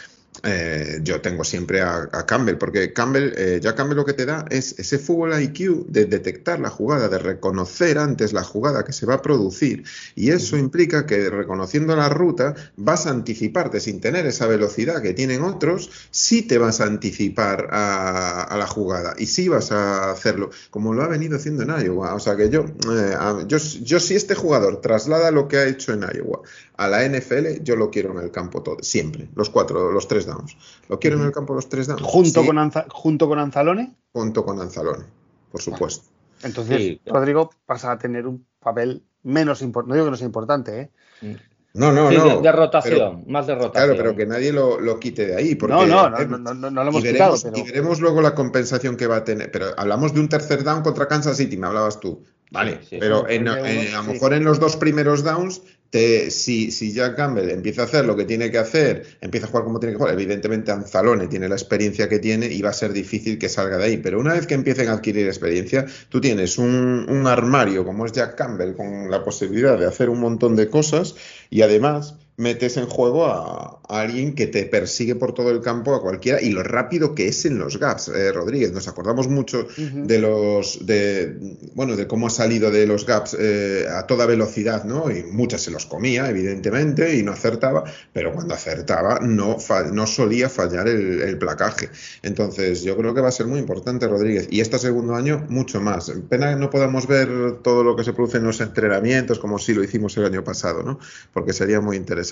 eh, yo tengo siempre a, Campbell, porque Campbell, eh, ya Campbell lo que te da es ese fútbol IQ de detectar la jugada, de reconocer antes la jugada que se va a producir. Y eso implica que reconociendo la ruta vas a anticiparte sin tener esa velocidad que tienen otros, sí te vas a anticipar a a, la jugada y si vas a hacerlo, como lo ha venido haciendo en Iowa. O sea que yo, eh, yo, yo, si este jugador traslada lo que ha hecho en Iowa a la NFL, yo lo quiero en el campo todo, siempre, los cuatro, los tres downs. Lo quiero en el campo los tres downs. ¿Junto, con, junto con Anzalone? Junto con Anzalone, por supuesto. Entonces, Rodrigo pasa a tener un papel menos importante, no digo que no sea importante, ¿eh? Mm. No, no, Sí, no. de, de rotación, pero- más de rotación. Claro, pero que nadie lo, lo quite de ahí. Porque No, no, no, no, no, no lo hemos y, quitado, veremos, pero y veremos luego la compensación que va a tener. Pero hablamos de un tercer down contra Kansas City, me hablabas tú. Vale, Sí, sí. pero en- en- uno- a lo sí. mejor en los dos primeros downs, te, si, si Jack Campbell empieza a hacer lo que tiene que hacer, empieza a jugar como tiene que jugar, evidentemente Anzalone tiene la experiencia que tiene y va a ser difícil que salga de ahí. Pero una vez que empiecen a adquirir experiencia, tú tienes un, un armario como es Jack Campbell con la posibilidad de hacer un montón de cosas y además metes en juego a, a alguien que te persigue por todo el campo a cualquiera y lo rápido que es en los gaps, eh, Rodríguez. Nos acordamos mucho de los de bueno de cómo ha salido de los gaps eh, a toda velocidad, ¿no? Y muchas se los comía, evidentemente, y no acertaba, pero cuando acertaba no, no solía fallar el, el placaje. Entonces, yo creo que va a ser muy importante, Rodríguez. Y este segundo año, mucho más. Pena que no podamos ver todo lo que se produce en los entrenamientos, como sí lo hicimos el año pasado, ¿no? Porque sería muy interesante.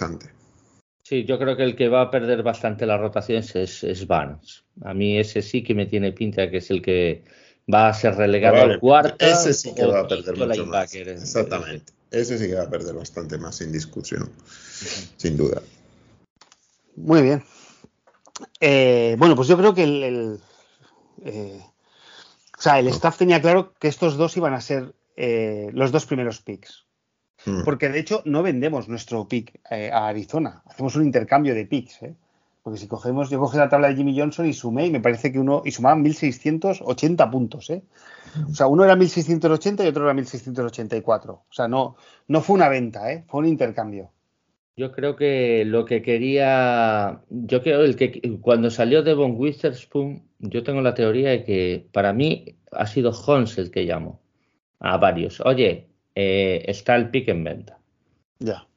Sí, yo creo que el que va a perder bastante las rotaciones es, es Barnes. A mí ese sí que me tiene pinta que es el que va a ser relegado Vale, al cuarto. Ese sí que va a perder mucho más. Exactamente. Ese sí que va a perder bastante más, sin discusión. Sin duda. Muy bien. Eh, bueno, pues yo creo que el, el, eh, o sea, el staff tenía claro que estos dos iban a ser eh, los dos primeros picks. Mm. Porque de hecho no vendemos nuestro pick eh, a Arizona. Hacemos un intercambio de picks. ¿eh? Porque si cogemos, yo cogí la tabla de Jimmy Johnson y sumé y me parece que uno, y sumaban 1680 puntos. ¿eh? O sea, uno era 1680 y otro era 1684. O sea, no, no fue una venta, ¿eh? fue un intercambio. Yo creo que lo que quería, yo creo el que cuando salió Devon Witherspoon, yo tengo la teoría de que para mí ha sido Holmes el que llamó a varios. Oye, eh, está el pick en venta. Ya.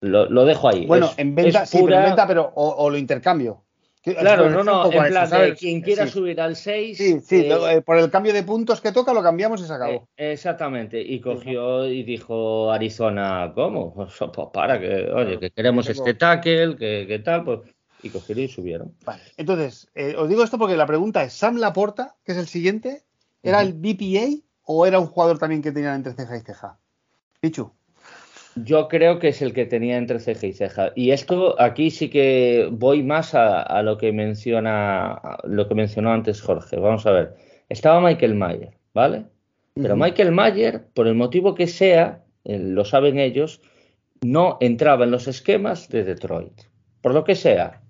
Lo, lo dejo ahí. Bueno, Es- en venta, sí, pero en venta, pero o, o lo intercambio. Claro, no, no, en eso, plan de ¿sabes? quien quiera Sí. subir al 6. Sí, sí, lo- eh, por el cambio de puntos que toca lo cambiamos y se acabó. Eh, exactamente, y cogió y dijo Arizona, ¿cómo? Pues, pues para, que, oye, que queremos este tackle, que, que tal, pues, y cogieron y subieron. Vale. Entonces, eh, os digo esto porque la pregunta es, ¿Sam Laporta, que es el siguiente, era el BPA o era un jugador también que tenía entre ceja y ceja? Pichu. Yo creo que es el que tenía entre ceja y ceja. Y esto aquí sí que voy más a, a lo que menciona, lo que mencionó antes Jorge. Vamos a ver. Estaba Michael Mayer, ¿vale? Pero. Michael Mayer, por el motivo que sea, eh, lo saben ellos, no entraba en los esquemas de Detroit. Por lo que sea.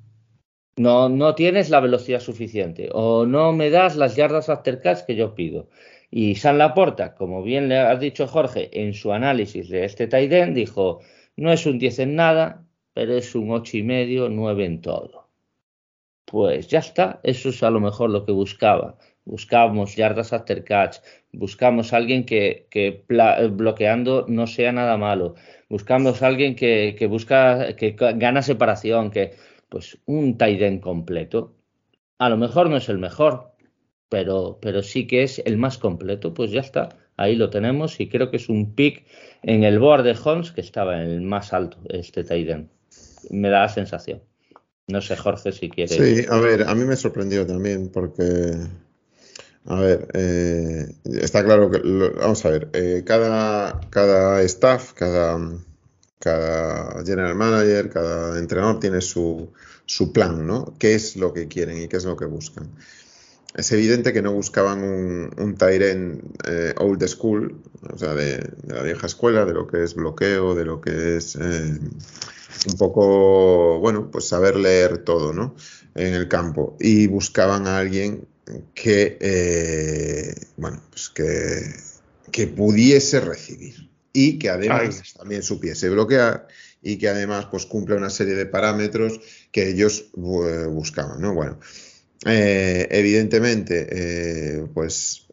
No, no tienes la velocidad suficiente o no me das las yardas after catch que yo pido. Y San Laporta, como bien le ha dicho Jorge en su análisis de este end, dijo, no es un 10 en nada, pero es un 8 y medio, 9 en todo. Pues ya está, eso es a lo mejor lo que buscaba. Buscamos yardas after catch, buscamos alguien que, bloqueando no sea nada malo, buscamos alguien que, que busca, que gana separación, que pues un end completo. A lo mejor no es el mejor, pero, pero sí que es el más completo, pues ya está. Ahí lo tenemos y creo que es un pick en el board de Holmes que estaba en el más alto, este end. Me da la sensación. No sé, Jorge, si quieres. Sí, a ver, a mí me sorprendió también porque, a ver, eh, está claro que, vamos a ver, eh, cada, cada staff, cada, cada general manager, cada entrenador tiene su, su plan, ¿no? ¿Qué es lo que quieren y qué es lo que buscan? Es evidente que no buscaban un, un eh, old school, o sea, de, de la vieja escuela, de lo que es bloqueo, de lo que es eh, un poco, bueno, pues saber leer todo, ¿no? En el campo. Y buscaban a alguien que, eh, bueno, pues que, que pudiese recibir y que además también supiese bloquear y que además pues cumpla una serie de parámetros que ellos bu- buscaban, ¿no? Bueno, eh, evidentemente, eh, pues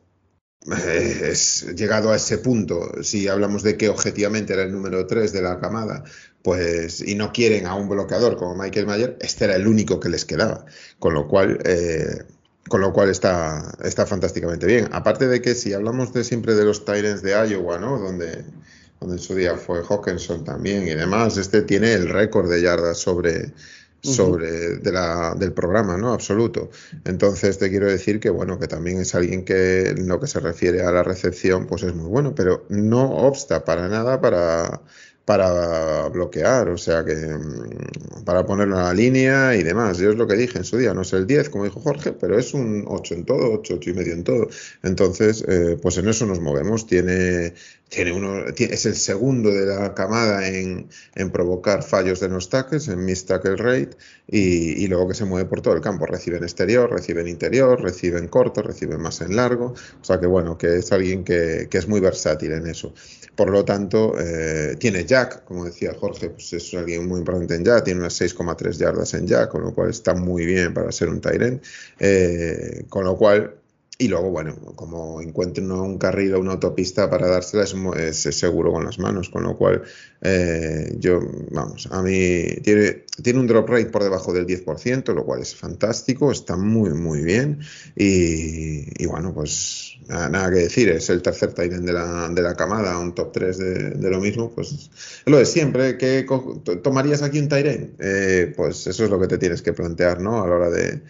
eh, es llegado a ese punto, si hablamos de que objetivamente era el número 3 de la camada, pues y no quieren a un bloqueador como Michael Mayer, este era el único que les quedaba, con lo cual con lo cual está, está fantásticamente bien. Aparte de que si hablamos de siempre de los Tyrants de Iowa, ¿no? Donde, donde en su día fue Hawkinson también y demás, este tiene el récord de yardas sobre, sobre de la, del programa, ¿no? Absoluto. Entonces te quiero decir que bueno, que también es alguien que en lo que se refiere a la recepción, pues es muy bueno, pero no obsta para nada para, para bloquear, o sea que mm, para ponerlo en la línea y demás. Yo es lo que dije en su día, no es el 10, como dijo Jorge, pero es un 8 en todo, 8, 8 y medio en todo. Entonces, eh, pues en eso nos movemos. Tiene, tiene uno, es el segundo de la camada en, en provocar fallos de los tackles, en miss tackle rate, y, y, luego que se mueve por todo el campo. Recibe en exterior, recibe en interior, recibe en corto, recibe más en largo. O sea que bueno, que es alguien que, que es muy versátil en eso. Por lo tanto, eh, tiene Jack, como decía Jorge, pues es alguien muy importante en Jack, tiene unas 6,3 yardas en Jack, con lo cual está muy bien para ser un Tyrant. Eh, con lo cual, y luego, bueno, como encuentre un carril o una autopista para dársela, es, seguro con las manos. Con lo cual, eh, yo, vamos, a mí tiene, tiene un drop rate por debajo del 10%, lo cual es fantástico, está muy, muy bien. Y, bueno, pues nada, que decir, es el tercer Titan de la, de la camada, un top 3 de, lo mismo. Pues es lo de siempre, ¿qué tomarías aquí un Tyrant? Eh, pues eso es lo que te tienes que plantear, ¿no? A la hora de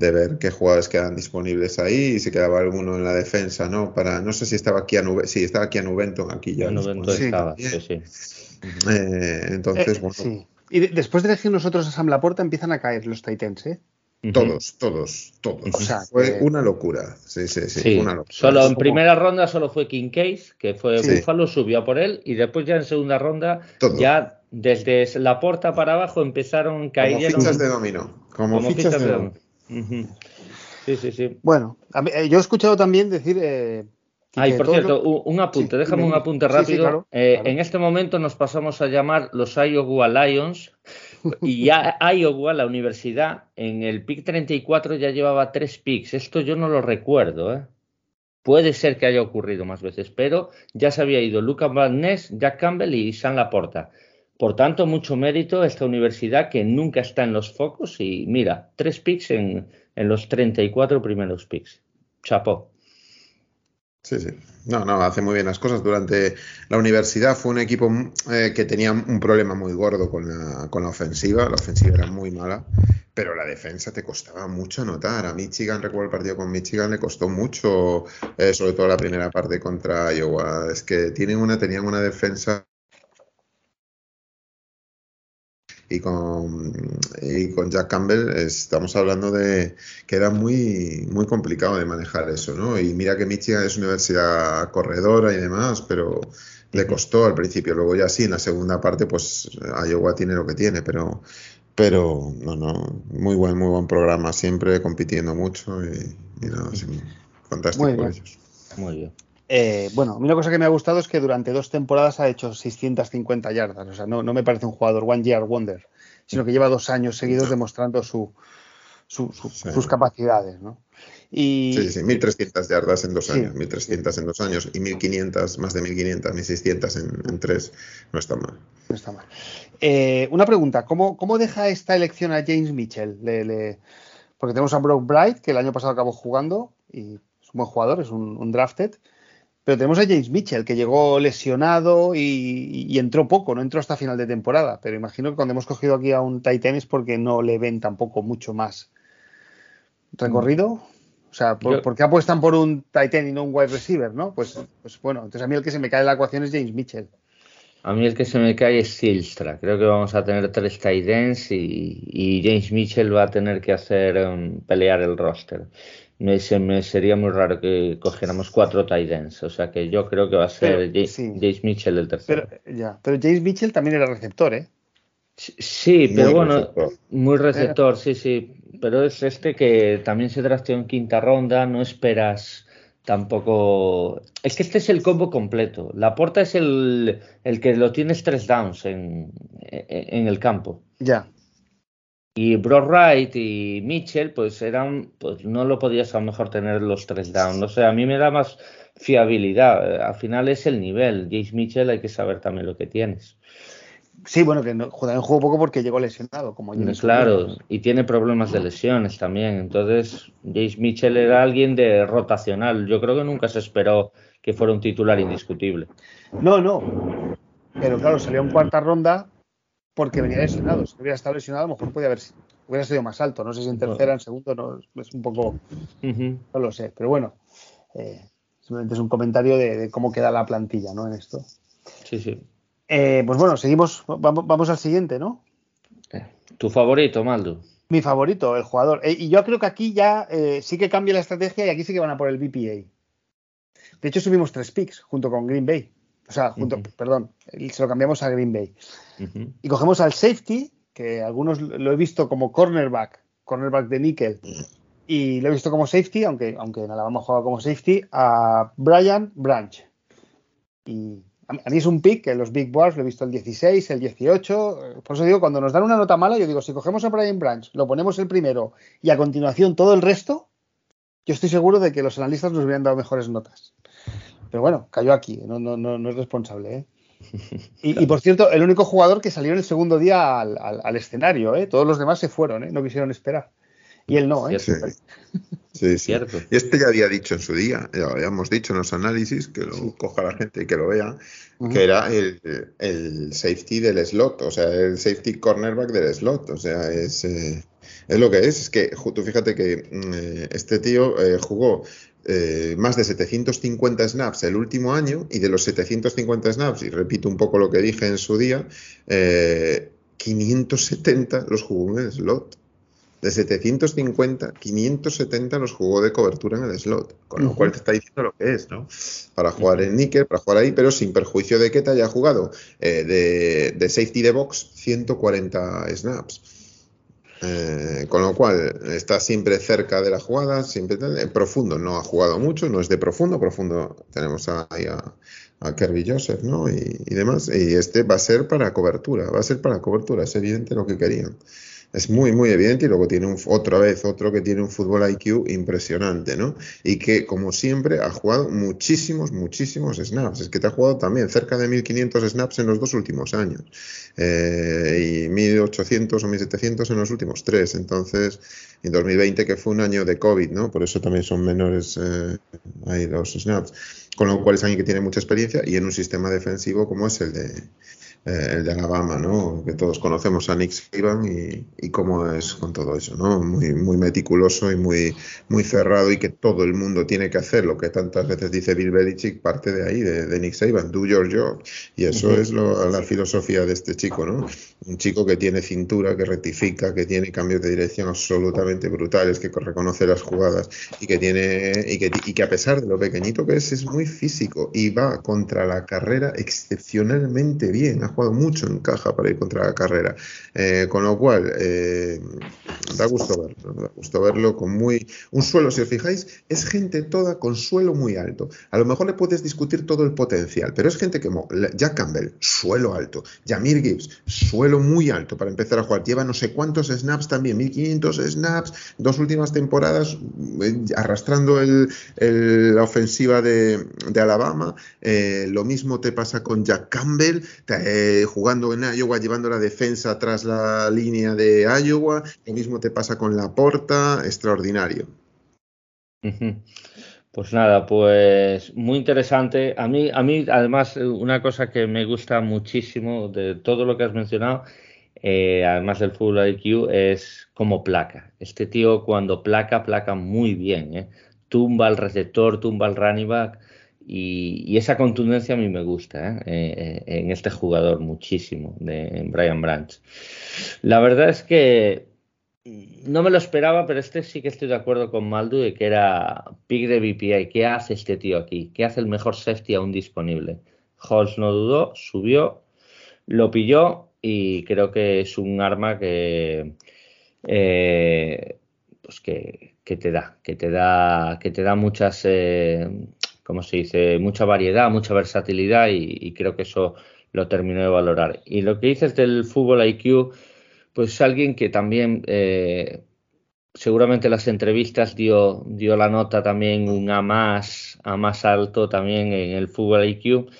de ver qué jugadores quedan disponibles ahí y si quedaba alguno en la defensa, ¿no? Para, no sé si estaba aquí a Nube, sí, estaba aquí a Nubenton, aquí ya. estaba, sí, sí. Eh, entonces, eh, bueno. Y después de elegir nosotros a Sam Laporta empiezan a caer los Titans, ¿eh? Todos, todos, todos. O sea, fue una locura. Sí, sí, sí, Una locura. Solo en primera ronda solo fue King Case, que fue Buffalo, subió por él, y después ya en segunda ronda, ya desde la puerta para abajo empezaron cayendo. Como fichas de dominó. Como, fichas, de dominó. Sí, sí, sí. Bueno, eh, yo he escuchado también decir. Eh, Ay, por cierto, un apunte, déjame un apunte rápido. Eh, en este momento nos pasamos a llamar los Iowa Lions y ya Iowa, la universidad, en el pick 34 ya llevaba tres picks. Esto yo no lo recuerdo, ¿eh? Puede ser que haya ocurrido más veces, pero ya se había ido Lucas Van Ness, Jack Campbell y San Laporta. Por tanto, mucho mérito a esta universidad que nunca está en los focos y mira, tres picks en, en los 34 primeros picks. Chapó. Sí, sí. No, no, hace muy bien las cosas. Durante la universidad fue un equipo eh, que tenía un problema muy gordo con la, con la ofensiva. La ofensiva era muy mala, pero la defensa te costaba mucho anotar. A Michigan, recuerdo el partido con Michigan, le costó mucho, eh, sobre todo la primera parte contra Iowa. Es que tienen una, tenían una defensa y con, y con Jack Campbell estamos hablando de que era muy, muy complicado de manejar eso, ¿no? Y mira que Michigan es universidad corredora y demás, pero le costó al principio, luego ya sí, en la segunda parte, pues Iowa tiene lo que tiene, pero, pero no, no, muy buen, muy buen programa, siempre compitiendo mucho y, nada, fantástico por ellos. Muy bien. Eh, bueno, una cosa que me ha gustado es que durante dos temporadas ha hecho 650 yardas. O sea, no, no me parece un jugador one year wonder, sino que lleva dos años seguidos demostrando su, sus capacidades, ¿no? Y, sí, sí, 1.300 yardas en dos años, 1.300 en dos años y 1.500, más de 1.500, 1.600 en, en tres, no está mal. No está mal. Eh, una pregunta, ¿cómo, ¿cómo, deja esta elección a James Mitchell? Porque tenemos a Brock Bright, que el año pasado acabó jugando y es un buen jugador, es un drafted. Pero tenemos a James Mitchell, que llegó lesionado y, entró poco, no entró hasta final de temporada. Pero imagino que cuando hemos cogido aquí a un Titan es porque no le ven tampoco mucho más recorrido. O sea, ¿por, qué apuestan por un Titan y no un wide receiver, no? Pues, pues bueno, entonces a mí el que se me cae en la ecuación es James Mitchell. A mí el que se me cae es Silstra. Creo que vamos a tener tres tight y, James Mitchell va a tener que hacer um, pelear el roster me, me sería muy raro que cogiéramos cuatro tight ends. O sea que yo creo que va a ser James, Mitchell el tercero. Pero, ya, pero James Mitchell también era receptor, ¿eh? Sí, pero bueno, muy receptor, sí, sí. Pero es este que también se drafteó en quinta ronda, no esperas tampoco. Es que este es el combo completo. La porta es el, el que lo tienes tres downs en, en el campo. Ya. Y Brock Wright y Mitchell, pues eran, pues no lo podías a lo mejor tener los tres down. O sea, a mí me da más fiabilidad. Al final es el nivel. James Mitchell hay que saber también lo que tienes. Sí, bueno, que no, jugó poco porque llegó lesionado, como Claro, y tiene problemas de lesiones también. Entonces, James Mitchell era alguien de rotacional. Yo creo que nunca se esperó que fuera un titular indiscutible. No, no. Pero claro, salió en cuarta ronda porque venía lesionado. Si hubiera estado lesionado, a lo mejor podía haber hubiera sido más alto. No sé si en tercera, en segundo, no, es un poco. No lo sé. Pero bueno, eh, simplemente es un comentario de, cómo queda la plantilla, ¿no? En esto. Sí, sí. Eh, pues bueno, seguimos, vamos, vamos al siguiente, ¿no? ¿Tu favorito, Maldo? Mi favorito, el jugador. Eh, y yo creo que aquí ya eh, sí que cambia la estrategia y aquí sí que van a por el BPA. De hecho, subimos tres picks junto con Green Bay. O sea, junto, perdón, se lo cambiamos a Green Bay. Y cogemos al safety, que algunos lo he visto como cornerback, cornerback de níquel, y lo he visto como safety, aunque, aunque en Alabama jugado como safety, a Brian Branch. Y a mí es un pick, en los Big Boards lo he visto el 16, el 18. Por eso digo, cuando nos dan una nota mala, yo digo, si cogemos a Brian Branch, lo ponemos el primero y a continuación todo el resto, yo estoy seguro de que los analistas nos hubieran dado mejores notas. Pero bueno, cayó aquí, no, no, no, es responsable. ¿eh? Y, por cierto, el único jugador que salió en el segundo día al, escenario, ¿eh? todos los demás se fueron, ¿eh? no quisieron esperar. Y él no, ¿eh? Sí, sí. Y este ya había dicho en su día, ya habíamos dicho en los análisis, que lo coja la gente y que lo vea, que era el, safety del slot, o sea, el safety cornerback del slot, o sea, es, eh, es lo que es. Es que tú fíjate que mm, eh, este tío eh, jugó más de 750 snaps el último año y de los 750 snaps, y repito un poco lo que dije en su día, 570 los jugó en el slot. De 750, 570 los jugó de cobertura en el slot, con lo cual te está diciendo lo que es, ¿no? Para jugar en níquel, para jugar ahí, pero sin perjuicio de que te haya jugado eh, de, safety de box 140 snaps. Eh, con lo cual está siempre cerca de la jugada, siempre profundo. No ha jugado mucho, no es de profundo. Profundo tenemos ahí a, a Kirby Joseph, ¿no? Y, y, demás. Y este va a ser para cobertura, va a ser para cobertura, es evidente lo que querían es muy, muy evidente y luego tiene un, otra vez otro que tiene un fútbol IQ impresionante, ¿no? Y que, como siempre, ha jugado muchísimos, muchísimos snaps. Es que te ha jugado también cerca de 1500 snaps en los dos últimos años eh, y 1800 o 1700 en los últimos tres. Entonces, en 2020, que fue un año de COVID, ¿no? Por eso también son menores eh, ahí los snaps. Con lo cual es alguien que tiene mucha experiencia y en un sistema defensivo como es el de eh, el de Alabama, ¿no? Que todos conocemos a Nick Saban y, y, cómo es con todo eso, ¿no? Muy, muy meticuloso y muy, muy cerrado y que todo el mundo tiene que hacer lo que tantas veces dice Bill Belichick, parte de ahí, de, Nick Saban, do your job. Y eso es la filosofía de este chico, ¿no? Un chico que tiene cintura, que rectifica, que tiene cambios de dirección absolutamente brutales, que reconoce las jugadas y que tiene y que, y que a pesar de lo pequeñito que es, es muy físico y va contra la carrera excepcionalmente bien jugado mucho en caja para ir contra la carrera. Eh, con lo cual, eh, da gusto verlo, da gusto verlo con muy... Un suelo, si os fijáis, es gente toda con suelo muy alto. A lo mejor le puedes discutir todo el potencial, pero es gente como Jack Campbell, suelo alto. Jamir Gibbs, suelo muy alto para empezar a jugar. Lleva no sé cuántos snaps también, 1500 snaps, dos últimas temporadas eh, arrastrando la ofensiva de, Alabama. lo mismo te pasa con Jack Campbell. Eh, jugando en Iowa, llevando la defensa tras la línea de Iowa. Lo mismo te pasa con la porta, extraordinario. Pues nada, pues muy interesante. A mí, a mí, además, una cosa que me gusta muchísimo de todo lo que has mencionado, eh, además del full IQ, es como placa. Este tío cuando placa, placa muy bien. ¿eh? Tumba al receptor, tumba al running back y, esa contundencia a mí me gusta ¿eh? Eh, eh, en este jugador muchísimo, de Brian Branch. La verdad es que no me lo esperaba, pero este sí que estoy de acuerdo con Maldu de que era pick de BPI. ¿Qué hace este tío aquí? ¿Qué hace el mejor safety aún disponible? Halls no dudó, subió, lo pilló y creo que es un arma que, pues que, te da, que te da, que te da muchas como se dice, mucha variedad, mucha versatilidad y, creo que eso lo terminó de valorar. Y lo que dices del fútbol IQ, pues es alguien que también eh, seguramente las entrevistas dio, dio la nota también un A más, a más alto también en el fútbol IQ.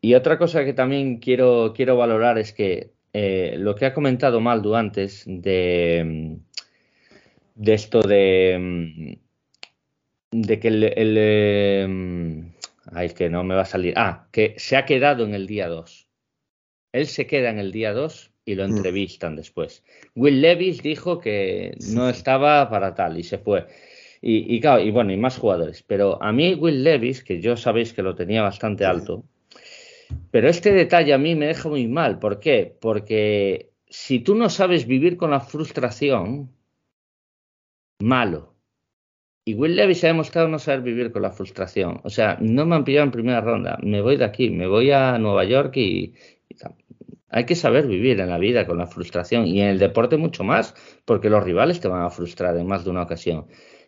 Y otra cosa que también quiero, quiero valorar es que eh, lo que ha comentado Maldu antes de, de esto de de que el, em, ay, es que no me va a salir. Ah, que se ha quedado en el día 2. Él se queda en el día 2 y lo mm. entrevistan después. Will Levis dijo que no estaba para tal y se fue. Y, claro, y bueno, y más jugadores. Pero a mí Will Levis, que yo sabéis que lo tenía bastante alto, Pero este detalle a mí me deja muy mal. ¿Por qué? Porque si tú no sabes vivir con la frustración, malo. Y Will Levis ha demostrado no saber vivir con la frustración. O sea, no me han pillado en primera ronda. Me voy de aquí, me voy a Nueva York y, y hay que saber vivir en la vida con la frustración y en el deporte mucho más, porque los rivales te van a frustrar en más de una ocasión.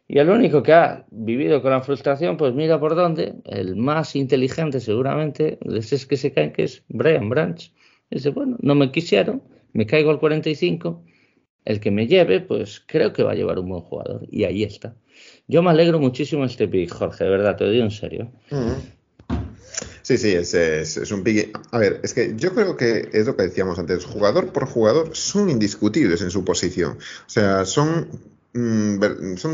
Y el único que ha vivido con la frustración, pues mira por dónde, el más inteligente seguramente, es que se caen, que es Brian Branch. Dice, bueno, no me quisieron, me caigo al 45, el que me lleve, pues creo que va a llevar un buen jugador. Y ahí está. Yo me alegro muchísimo este pick, Jorge, de verdad, te lo digo en serio. Sí, sí, es, un pick. A ver, es que yo creo que es lo que decíamos antes, jugador por jugador son indiscutibles en su posición. O sea, son Mm,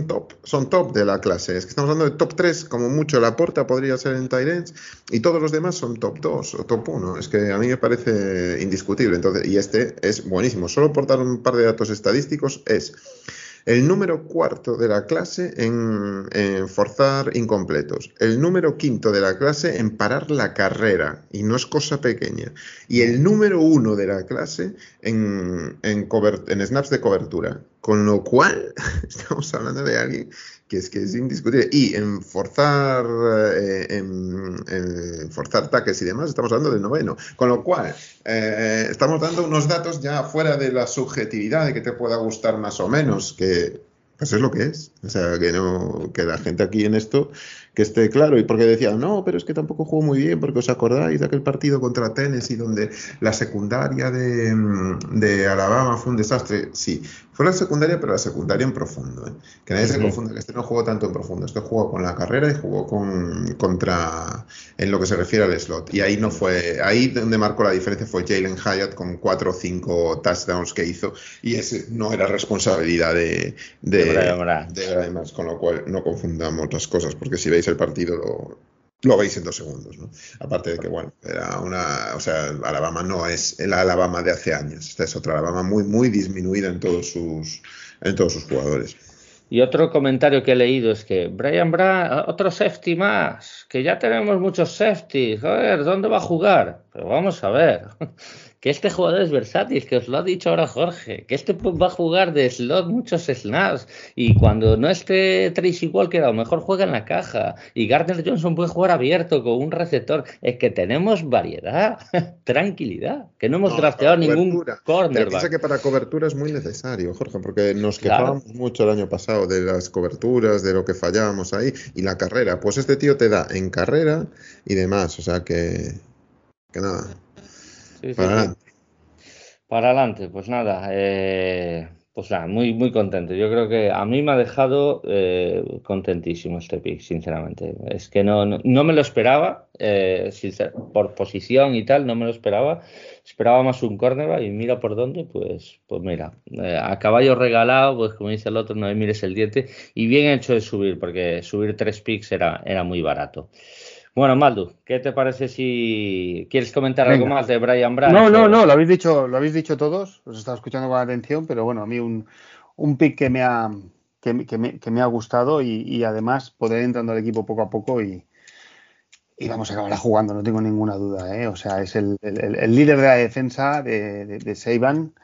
top, son top de la clase. Es que estamos hablando de top 3, como mucho la porta podría ser en Tyrants, y todos los demás son top 2 o top 1. Es que a mí me parece indiscutible. Entonces, y este es buenísimo. Solo por dar un par de datos estadísticos, es el número cuarto de la clase en, forzar incompletos. El número quinto de la clase en parar la carrera. Y no es cosa pequeña. Y el número uno de la clase en, en, snaps de cobertura. Con lo cual, estamos hablando de alguien que es que es indiscutible. Y en forzar, eh, en, forzar taques y demás, estamos hablando del noveno. Con lo cual, eh, estamos dando unos datos ya fuera de la subjetividad de que te pueda gustar más o menos, que pues es lo que es. O sea, que no, que la gente aquí en esto que esté claro. Y porque decían, no, pero es que tampoco jugó muy bien, porque os acordáis de aquel partido contra Tennessee donde la secundaria de, de Alabama fue un desastre. Sí, la secundaria, pero la secundaria en profundo. ¿eh? Que nadie se confunda, que este no jugó tanto en profundo. Este jugó con la carrera y jugó con, contra, en lo que se refiere al slot. Y ahí no fue, ahí donde marcó la diferencia fue Jalen Hyatt con cuatro o cinco touchdowns que hizo. Y ese no era responsabilidad de, de, de, con lo cual no confundamos las cosas, porque si veis el partido lo, lo veis en dos segundos, ¿no? Aparte de que, bueno, era una, o sea, Alabama no es el Alabama de hace años, esta es otra Alabama muy, muy disminuida en todos sus, en todos sus jugadores. Y otro comentario que he leído es que Brian Brown, otro safety más, que ya tenemos muchos safeties, joder, ¿dónde va a jugar? Pero vamos a ver, que este jugador es versátil, que os lo ha dicho ahora Jorge, que este va a jugar de slot muchos snaps y cuando no esté Tracy Walker a lo mejor juega en la caja y Gardner Johnson puede jugar abierto con un receptor. Es que tenemos variedad, tranquilidad, que no hemos drafteado ningún cornerback. Piensa que para cobertura es muy necesario, Jorge, porque nos quejábamos mucho el año pasado de las coberturas, de lo que fallábamos ahí y la carrera. Pues este tío te da en carrera y demás, o sea que, que nada. Para adelante. Para adelante, pues nada, eh, pues nada, muy, muy contento. Yo creo que a mí me ha dejado eh, contentísimo este pick, sinceramente. Es que no, no, me lo esperaba, eh, por posición y tal, no me lo esperaba. Esperaba más un cornerback y mira por dónde, pues, pues mira, a caballo regalado, pues como dice el otro, no me mires el diente. Y bien hecho de subir, porque subir tres picks era, era muy barato. Bueno, Maldu, ¿qué te parece si quieres comentar algo más de Brian Branch? No, no, no, lo habéis dicho, lo habéis dicho todos, os estaba escuchando con atención, pero bueno, a mí un, un pick que me ha, que, me, ha gustado y, además poder entrando al equipo poco a poco y, y vamos a acabar jugando, no tengo ninguna duda. ¿eh? O sea, es el, líder de la defensa de, de, Seiban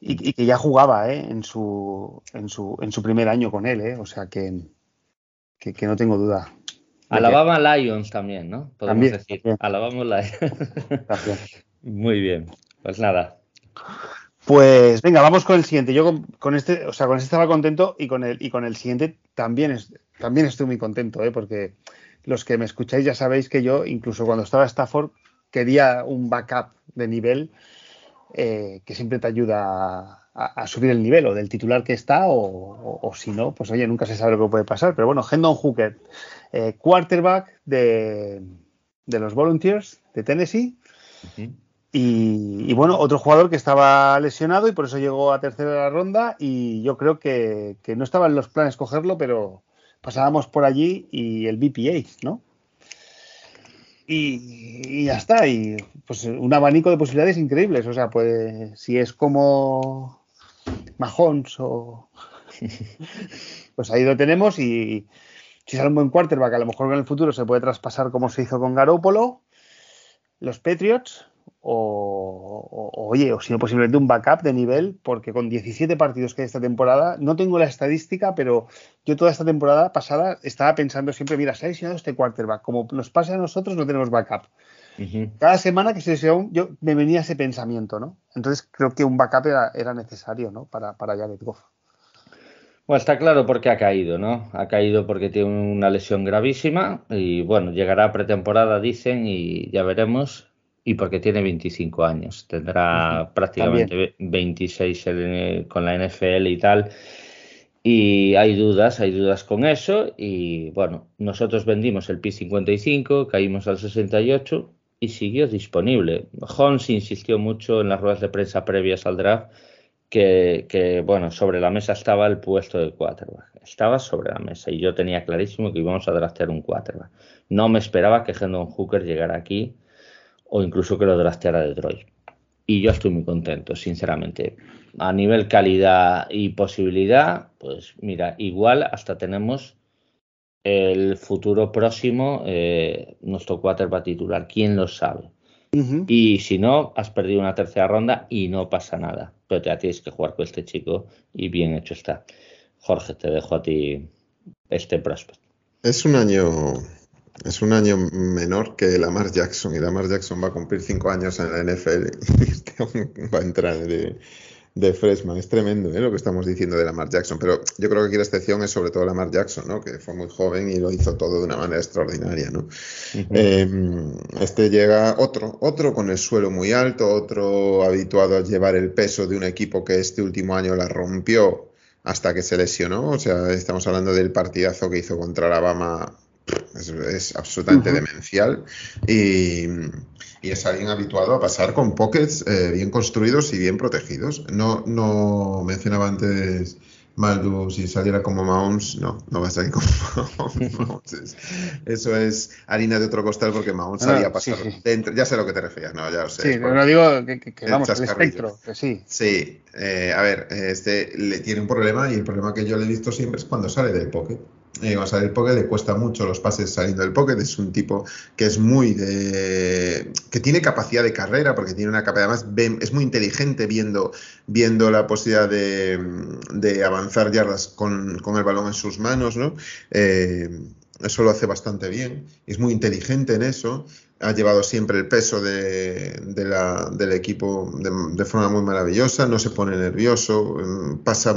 y, que ya jugaba ¿eh? en, su, en, su, en su primer año con él. ¿eh? O sea, que, que no tengo duda. Alabama Lions también, ¿no? Podemos decir. Alabama Lions. Muy bien. Pues nada. Pues venga, vamos con el siguiente. Yo con, este, o sea, con este estaba contento y con el y con el siguiente también es, también estoy muy contento, ¿eh? porque los que me escucháis ya sabéis que yo incluso cuando estaba en Stafford quería un backup de nivel eh, que siempre te ayuda a, subir el nivel o del titular que está o, si no, pues oye, nunca se sabe lo que puede pasar. Pero bueno, Hendon Hooker, eh, quarterback de, los Volunteers de Tennessee. y, bueno, otro jugador que estaba lesionado y por eso llegó a tercera ronda y yo creo que, no estaba en los planes cogerlo, pero pasábamos por allí y el BPA, ¿no? Y, ya está, y pues un abanico de posibilidades increíbles, o sea, pues si es como Mahomes o... pues ahí lo tenemos y si sale un buen quarterback, a lo mejor en el futuro se puede traspasar como se hizo con Garópolo. los Patriots o, oye, o si no posiblemente un backup de nivel, porque con 17 partidos que hay esta temporada, no tengo la estadística, pero yo toda esta temporada pasada estaba pensando siempre, mira, se ha lesionado este quarterback, como nos pasa a nosotros, no tenemos backup. Cada semana que se lesionó, yo me venía ese pensamiento, ¿no? Entonces creo que un backup era, necesario, ¿no? Para, para Jared Goff. Bueno, está claro por qué ha caído, ¿no? Ha caído porque tiene una lesión gravísima y bueno, llegará pretemporada, dicen, y ya veremos y porque tiene 25 años. Tendrá prácticamente 26 con la NFL y tal. Y hay dudas, hay dudas con eso. Y bueno, nosotros vendimos el P55, caímos al 68 y siguió disponible. Holmes insistió mucho en las ruedas de prensa previas al draft que, que, bueno, sobre la mesa estaba el puesto de quarterback. Estaba sobre la mesa y yo tenía clarísimo que íbamos a draftear un quarterback. No me esperaba que Hendon Hooker llegara aquí o incluso que lo drafteara Detroit. Y yo estoy muy contento, sinceramente. A nivel calidad y posibilidad, pues mira, igual hasta tenemos el futuro próximo, eh, nuestro quarterback titular. ¿Quién lo sabe? Y si no, has perdido una tercera ronda y no pasa nada. Pero te tienes que jugar con este chico y bien hecho está. Jorge, te dejo a ti este prospect. Es un año es un año menor que Lamar Jackson y Lamar Jackson va a cumplir cinco años en la NFL y este va a entrar de, de freshman. Es tremendo ¿eh? lo que estamos diciendo de Lamar Jackson, pero yo creo que aquí la excepción es sobre todo Lamar Jackson, ¿no? que fue muy joven y lo hizo todo de una manera extraordinaria. ¿no? Em, este llega otro, otro con el suelo muy alto, otro habituado a llevar el peso de un equipo que este último año la rompió hasta que se lesionó. O sea, estamos hablando del partidazo que hizo contra Alabama es, absolutamente demencial y, es alguien habituado a pasar con pockets eh, bien construidos y bien protegidos. No, no mencionaba antes Maldu si saliera como Mahomes, no, no va a salir como Mahomes. Eso es harina de otro costal porque Mahomes salía a pasar dentro. Ya sé lo que te refieres, no, ya lo sé. Sí, pero no digo que, que, vamos, el espectro, que sí. Sí, eh, a ver, este le tiene un problema y el problema que yo le he visto siempre es cuando sale del pocket eh, a le cuesta mucho los pases saliendo del pocket. Es un tipo que es muy de. que tiene capacidad de carrera, porque tiene una capacidad. Además, es muy inteligente viendo, viendo la posibilidad de, de avanzar yardas con, con, el balón en sus manos, ¿no? Eh, eso lo hace bastante bien. Es muy inteligente en eso ha llevado siempre el peso de, la, del equipo de, forma muy maravillosa, no se pone nervioso, mm, pasa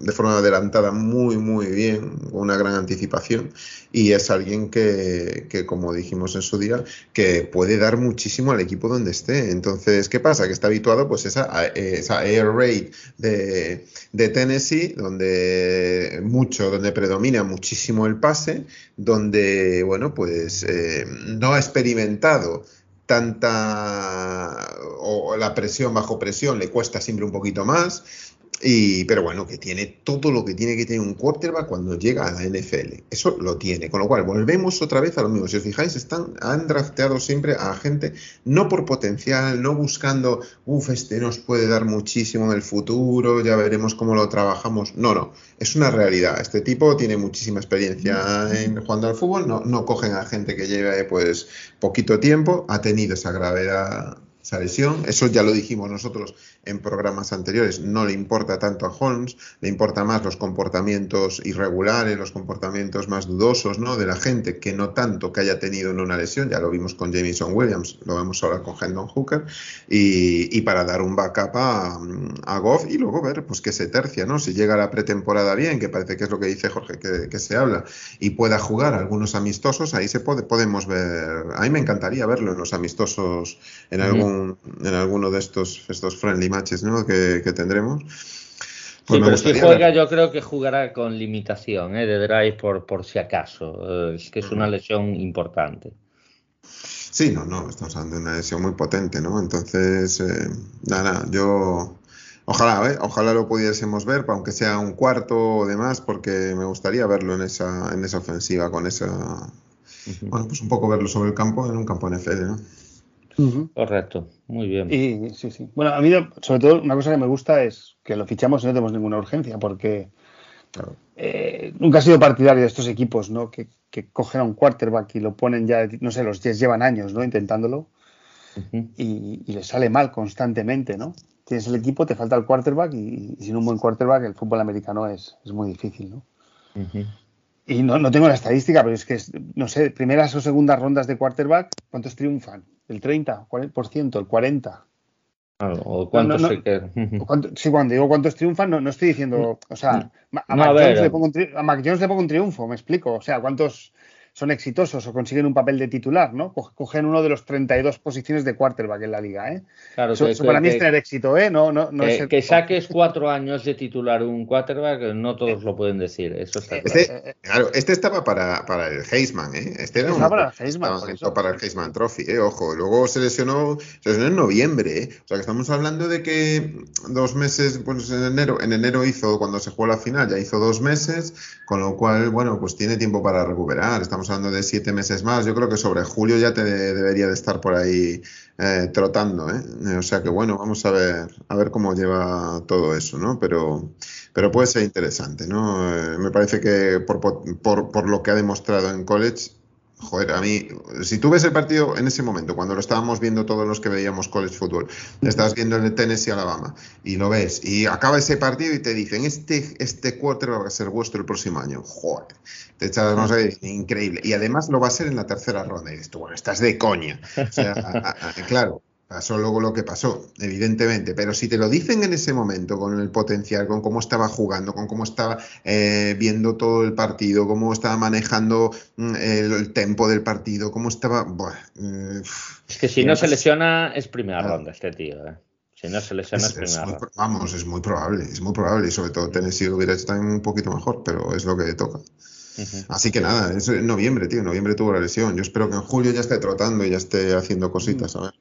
de forma adelantada muy, muy bien, una gran anticipación y es alguien que, que, como dijimos en su día, que puede dar muchísimo al equipo donde esté. Entonces, ¿qué pasa? Que está habituado pues esa, esa air raid de, de Tennessee, donde mucho, donde predomina muchísimo el pase, donde, bueno, pues eh, no ha experimentado tanta o la presión bajo presión le cuesta siempre un poquito más y, pero bueno, que tiene todo lo que tiene que tener un quarterback cuando llega a la NFL. Eso lo tiene. Con lo cual, volvemos otra vez a lo mismo. Si os fijáis, están, han drafteado siempre a gente no por potencial, no buscando, uff, este nos puede dar muchísimo en el futuro, ya veremos cómo lo trabajamos. No, no. Es una realidad. Este tipo tiene muchísima experiencia en jugando al fútbol. No, no cogen a gente que lleve pues poquito tiempo. Ha tenido esa gravedad esa lesión. Eso ya lo dijimos nosotros en programas anteriores. No le importa tanto a Holmes, le importa más los comportamientos irregulares, los comportamientos más dudosos ¿no? de la gente, que no tanto que haya tenido una lesión. Ya lo vimos con Jameson Williams, lo vemos ahora con Hendon Hooker. Y, para dar un backup a, a, Goff y luego ver pues que se tercia, ¿no? Si llega la pretemporada bien, que parece que es lo que dice Jorge, que, que se habla, y pueda jugar algunos amistosos, ahí se puede, podemos ver. A mí me encantaría verlo en los amistosos en algún en alguno de estos, estos friendly matches que, tendremos. Pues sí, pero si juega, yo creo que jugará con limitación ¿eh? de drive por, por si acaso. Es que es una lesión importante. Sí, no, no, estamos hablando de una lesión muy potente, ¿no? Entonces, eh, nada, yo. Ojalá, ¿eh? ojalá lo pudiésemos ver, aunque sea un cuarto o demás, porque me gustaría verlo en esa, en esa ofensiva, con esa. Bueno, pues un poco verlo sobre el campo, en un campo NFL, ¿no? Correcto, muy bien. Y, sí, sí. Bueno, a mí, sobre todo, una cosa que me gusta es que lo fichamos y no tenemos ninguna urgencia, porque eh, nunca he sido partidario de estos equipos, ¿no? Que, cogen a un quarterback y lo ponen ya, no sé, los Jets llevan años, ¿no? Intentándolo. y, y le sale mal constantemente, ¿no? Tienes el equipo, te falta el quarterback y, sin un buen quarterback el fútbol americano es, es muy difícil, ¿no? Y no, no, tengo la estadística, pero es que, no sé, primeras o segundas rondas de quarterback, ¿cuántos triunfan? ¿El 30%? ¿El 40%? o cuántos no, sí, cuando digo cuántos triunfan, no, no estoy diciendo, o sea, a Mac Jones le pongo un triunfo, me explico, o sea, cuántos son exitosos o consiguen un papel de titular, ¿no? Cogen uno de los 32 posiciones de quarterback en la liga, ¿eh? Claro, eso, que, para mí es tener éxito, ¿eh? No, no, no que, es el... que, saques cuatro años de titular un quarterback, no todos lo pueden decir, eso está claro. Este, claro, este estaba para, para el Heisman, ¿eh? Este era uno, para el Heisman, para, para el Heisman Trophy, ¿eh? Ojo, luego se lesionó, se lesionó en noviembre, ¿eh? O sea que estamos hablando de que dos meses, pues en enero, en enero hizo, cuando se jugó la final, ya hizo dos meses, con lo cual, bueno, pues tiene tiempo para recuperar. Estamos hablando de siete meses más. Yo creo que sobre julio ya te debería de estar por ahí eh, trotando, ¿eh? O sea que bueno, vamos a ver, a ver cómo lleva todo eso, ¿no? Pero, pero puede ser interesante, ¿no? Eh, me parece que por, por, por lo que ha demostrado en college, joder, a mí, si tú ves el partido en ese momento, cuando lo estábamos viendo todos los que veíamos college football, estabas viendo el Tennessee Alabama y lo ves y acaba ese partido y te dicen, este, este va a ser vuestro el próximo año, joder, te echas, no sé, increíble. Y además lo va a ser en la tercera ronda. Y esto, bueno, estás de coña. O sea, claro, pasó luego lo que pasó, evidentemente. Pero si te lo dicen en ese momento, con el potencial, con cómo estaba jugando, con cómo estaba eh, viendo todo el partido, cómo estaba manejando mm, el, el tempo del partido, cómo estaba. Buah, eh, es que si no se lesiona, es primera ronda este tío. ¿eh? Si no se lesiona, es, es primera es muy, ronda. Vamos, es muy probable, es muy probable. Y sobre todo Tennessee hubiera estado un poquito mejor, pero es lo que toca. Uh -huh. Así que nada, es en noviembre, tío. En noviembre tuvo la lesión. Yo espero que en julio ya esté trotando y ya esté haciendo cositas, a ver.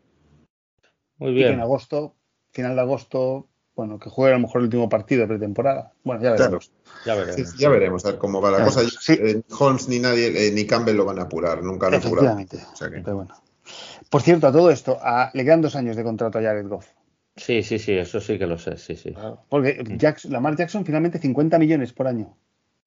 Muy bien. Y que en agosto, final de agosto, bueno, que juegue a lo mejor el último partido de pretemporada. Bueno, ya veremos. Claro. Ya veremos. Sí, ya veremos a ver cómo va la claro. cosa. Sí. Eh, Holmes ni nadie, eh, ni Campbell lo van a apurar, nunca lo apuraron. O sea que... Pero bueno. Por cierto, a todo esto, a, le quedan dos años de contrato a Jared Goff. Sí, sí, sí, eso sí que lo sé, sí, sí. Claro. Porque Jackson, Lamar Jackson finalmente 50 millones por año.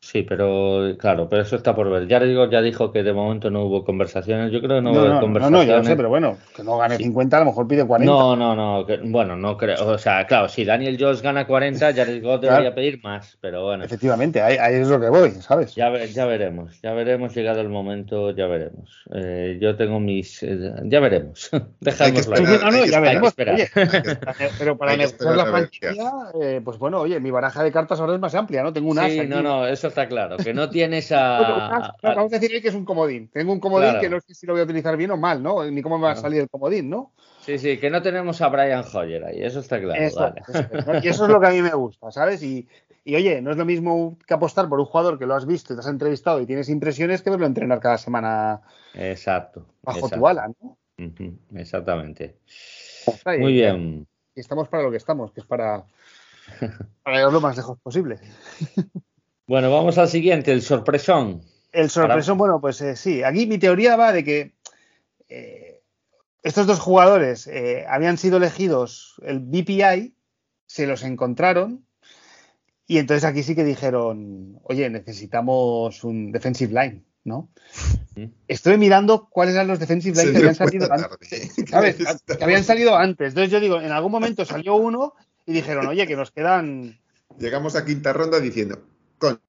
Sí, pero claro, pero eso está por ver. Ya digo, ya dijo que de momento no hubo conversaciones. Yo creo que no, no hubo no, conversaciones. No, no, yo sé, pero bueno, que no gane sí. 50, a lo mejor pide 40. No, no, no, que, bueno, no creo. O sea, claro, si Daniel Jones gana 40, Jared Goff debería claro. pedir más, pero bueno. Efectivamente, ahí, ahí, es lo que voy, ¿sabes? Ya, ya veremos, ya veremos, llegado el momento, ya veremos. Eh, yo tengo mis. Eh, ya veremos. Dejémoslo ahí. No, no, ya veremos. Oye, pero para negociar la franquicia, eh, pues bueno, oye, mi baraja de cartas ahora es más amplia, ¿no? Tengo un as. Sí, aquí. no, no, eso está claro. Que no tienes a. Bueno, vamos a decir que es un comodín. Tengo un comodín claro. que no sé si lo voy a utilizar bien o mal, ¿no? Ni cómo me va a salir el comodín, ¿no? Sí, sí, que no tenemos a Brian Hoyer ahí, eso está claro. Eso, vale. eso, y eso es lo que a mí me gusta, ¿sabes? Y, y, oye, no es lo mismo que apostar por un jugador que lo has visto, te has entrevistado y tienes impresiones que verlo entrenar cada semana. Exacto. Bajo exacto. tu ala, ¿no? Uh -huh, exactamente. Muy bien. Y estamos para lo que estamos, que es para, para llegar lo más lejos posible. Bueno, vamos al siguiente, el sorpresón. El sorpresón, Para... bueno, pues eh, sí, aquí mi teoría va de que eh, estos dos jugadores eh, habían sido elegidos el BPI, se los encontraron y entonces aquí sí que dijeron, oye, necesitamos un defensive line, ¿no? Estoy mirando cuáles eran los defensive line se que habían salido antes, ¿sabes? que habían salido antes. Entonces yo digo, en algún momento salió uno y dijeron, oye, que nos quedan... Llegamos a quinta ronda diciendo, con...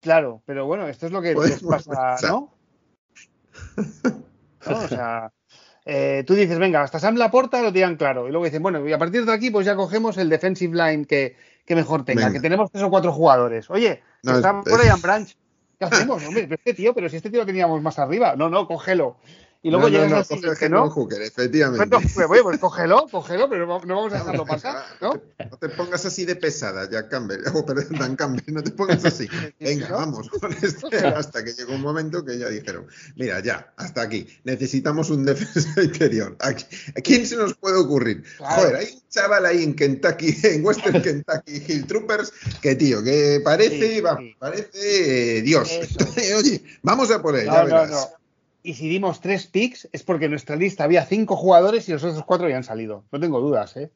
Claro, pero bueno, esto es lo que les pasa, ¿no? ¿no? O sea, eh, tú dices, venga, hasta Sam Laporta lo tiran claro. Y luego dicen, bueno, y a partir de aquí, pues ya cogemos el defensive line que, que mejor tenga, venga. que tenemos tres o cuatro jugadores. Oye, no, está es, por ahí en Branch. ¿Qué hacemos? Hombre, pero este tío, pero si este tío lo teníamos más arriba. No, no, cógelo. Y luego no, llegas no, no, coge ¿no? Hooker, efectivamente. Pues, pues, pues, cógelo, cógelo, pero no vamos a dejarlo pasar, ¿no? No te pongas así de pesada, Jack Campbell, o oh, perdón, Dan Campbell, no te pongas así. Venga, vamos con este, hasta que llegó un momento que ya dijeron, mira, ya, hasta aquí, necesitamos un defensa interior. ¿A quién se nos puede ocurrir? Claro. Joder, hay un chaval ahí en Kentucky, en Western Kentucky Hill Troopers, que tío, que parece, sí, va, sí. parece eh, Dios. Oye, vamos a por él, no, ya verás. Y si dimos tres picks es porque en nuestra lista había cinco jugadores y los otros cuatro habían salido. No tengo dudas, ¿eh?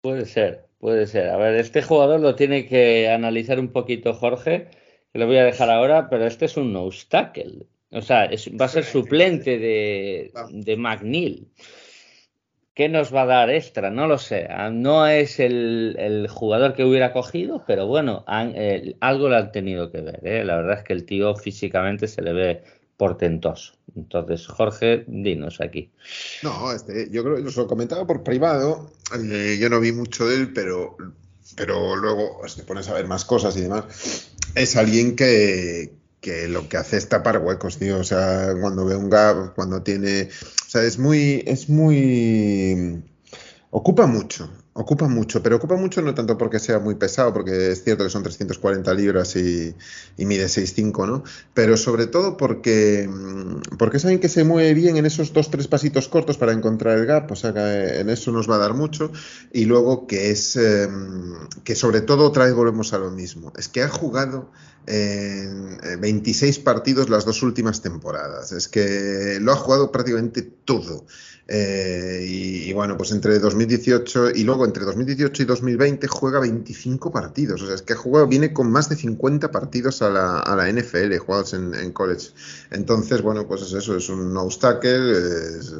Puede ser, puede ser. A ver, este jugador lo tiene que analizar un poquito Jorge, que lo voy a dejar ahora, pero este es un nose tackle. O sea, va a ser suplente de, de McNeil. ¿Qué nos va a dar extra? No lo sé. Ah, no es el, jugador que hubiera cogido, pero bueno, algo le han tenido que ver. ¿eh? La verdad es que el tío físicamente se le ve portentoso. Entonces, Jorge, dinos aquí. No, este, yo creo que lo comentaba por privado. Eh, yo no vi mucho de él, pero, pero luego pues, te pones a ver más cosas y demás. Es alguien que, que lo que hace es tapar huecos, tío. O sea, cuando ve un gap, cuando tiene. O sea, es muy. Es muy. Ocupa mucho, ocupa mucho, pero ocupa mucho no tanto porque sea muy pesado, porque es cierto que son 340 libras y, y mide 6'5, ¿no? Pero sobre todo porque, porque saben que se mueve bien en esos dos, tres pasitos cortos para encontrar el gap, o sea que en eso nos va a dar mucho. Y luego que es, em, que sobre todo otra vez volvemos a lo mismo, es que ha jugado en 26 partidos las dos últimas temporadas. Es que lo ha jugado prácticamente todo. Eh, y, bueno, pues entre 2018 y luego entre 2018 y 2020 juega 25 partidos. O sea, es que ha viene con más de 50 partidos a la, a la NFL jugados en, college. Entonces, bueno, pues es eso, es un obstacle. Es,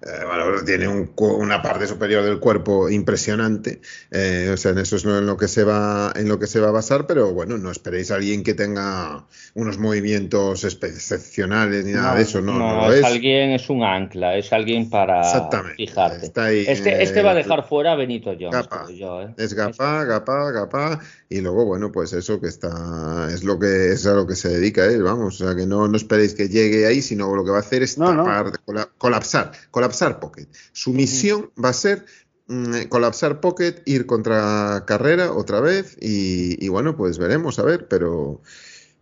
eh, bueno, tiene una parte superior del cuerpo impresionante, eh, o sea, en eso es en lo que se va en lo que se va a basar, pero bueno, no esperéis a alguien que tenga unos movimientos excepcionales ni nada de eso, no, no, es, alguien es un ancla, es alguien para fijarte. este, este va a eh, dejar fuera a Benito Jones. Es gapa, gapa, gapa, y luego bueno, pues eso que está es lo que es a lo que se dedica él, vamos, o sea, que no, no esperéis que llegue ahí, sino lo que va a hacer es tapar, colapsar, colapsar colapsar Pocket. Su misión va a ser mm, colapsar Pocket, ir contra carrera otra vez y, bueno, pues veremos, a ver, pero...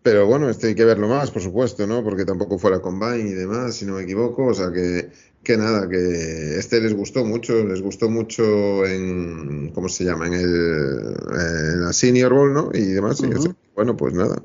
Pero bueno, esto hay que verlo más, por supuesto, ¿no? Porque tampoco fuera Combine y demás, si no me equivoco. O sea que, que nada, que este les gustó mucho, les gustó mucho en, ¿cómo se llama? En, el, en la Senior Bowl, ¿no? Y demás. bueno, pues nada,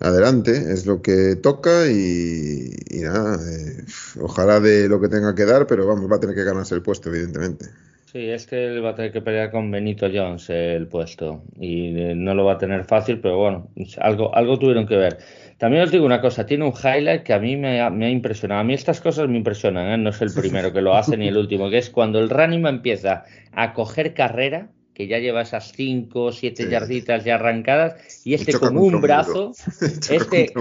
adelante, es lo que toca y, nada, eh, ojalá de lo que tenga que dar, pero vamos, va a tener que ganarse el puesto, evidentemente. Sí, es que él va a tener que pelear con Benito Jones el puesto y eh, no lo va a tener fácil, pero bueno, algo, algo tuvieron que ver. También os digo una cosa, tiene un highlight que a mí me ha, impresionado. A mí estas cosas me impresionan, ¿eh? no es el primero que lo hace ni el último, que es cuando el running empieza a coger carrera que ya lleva esas 5 o 7 yarditas ya arrancadas, y este con un brazo, este,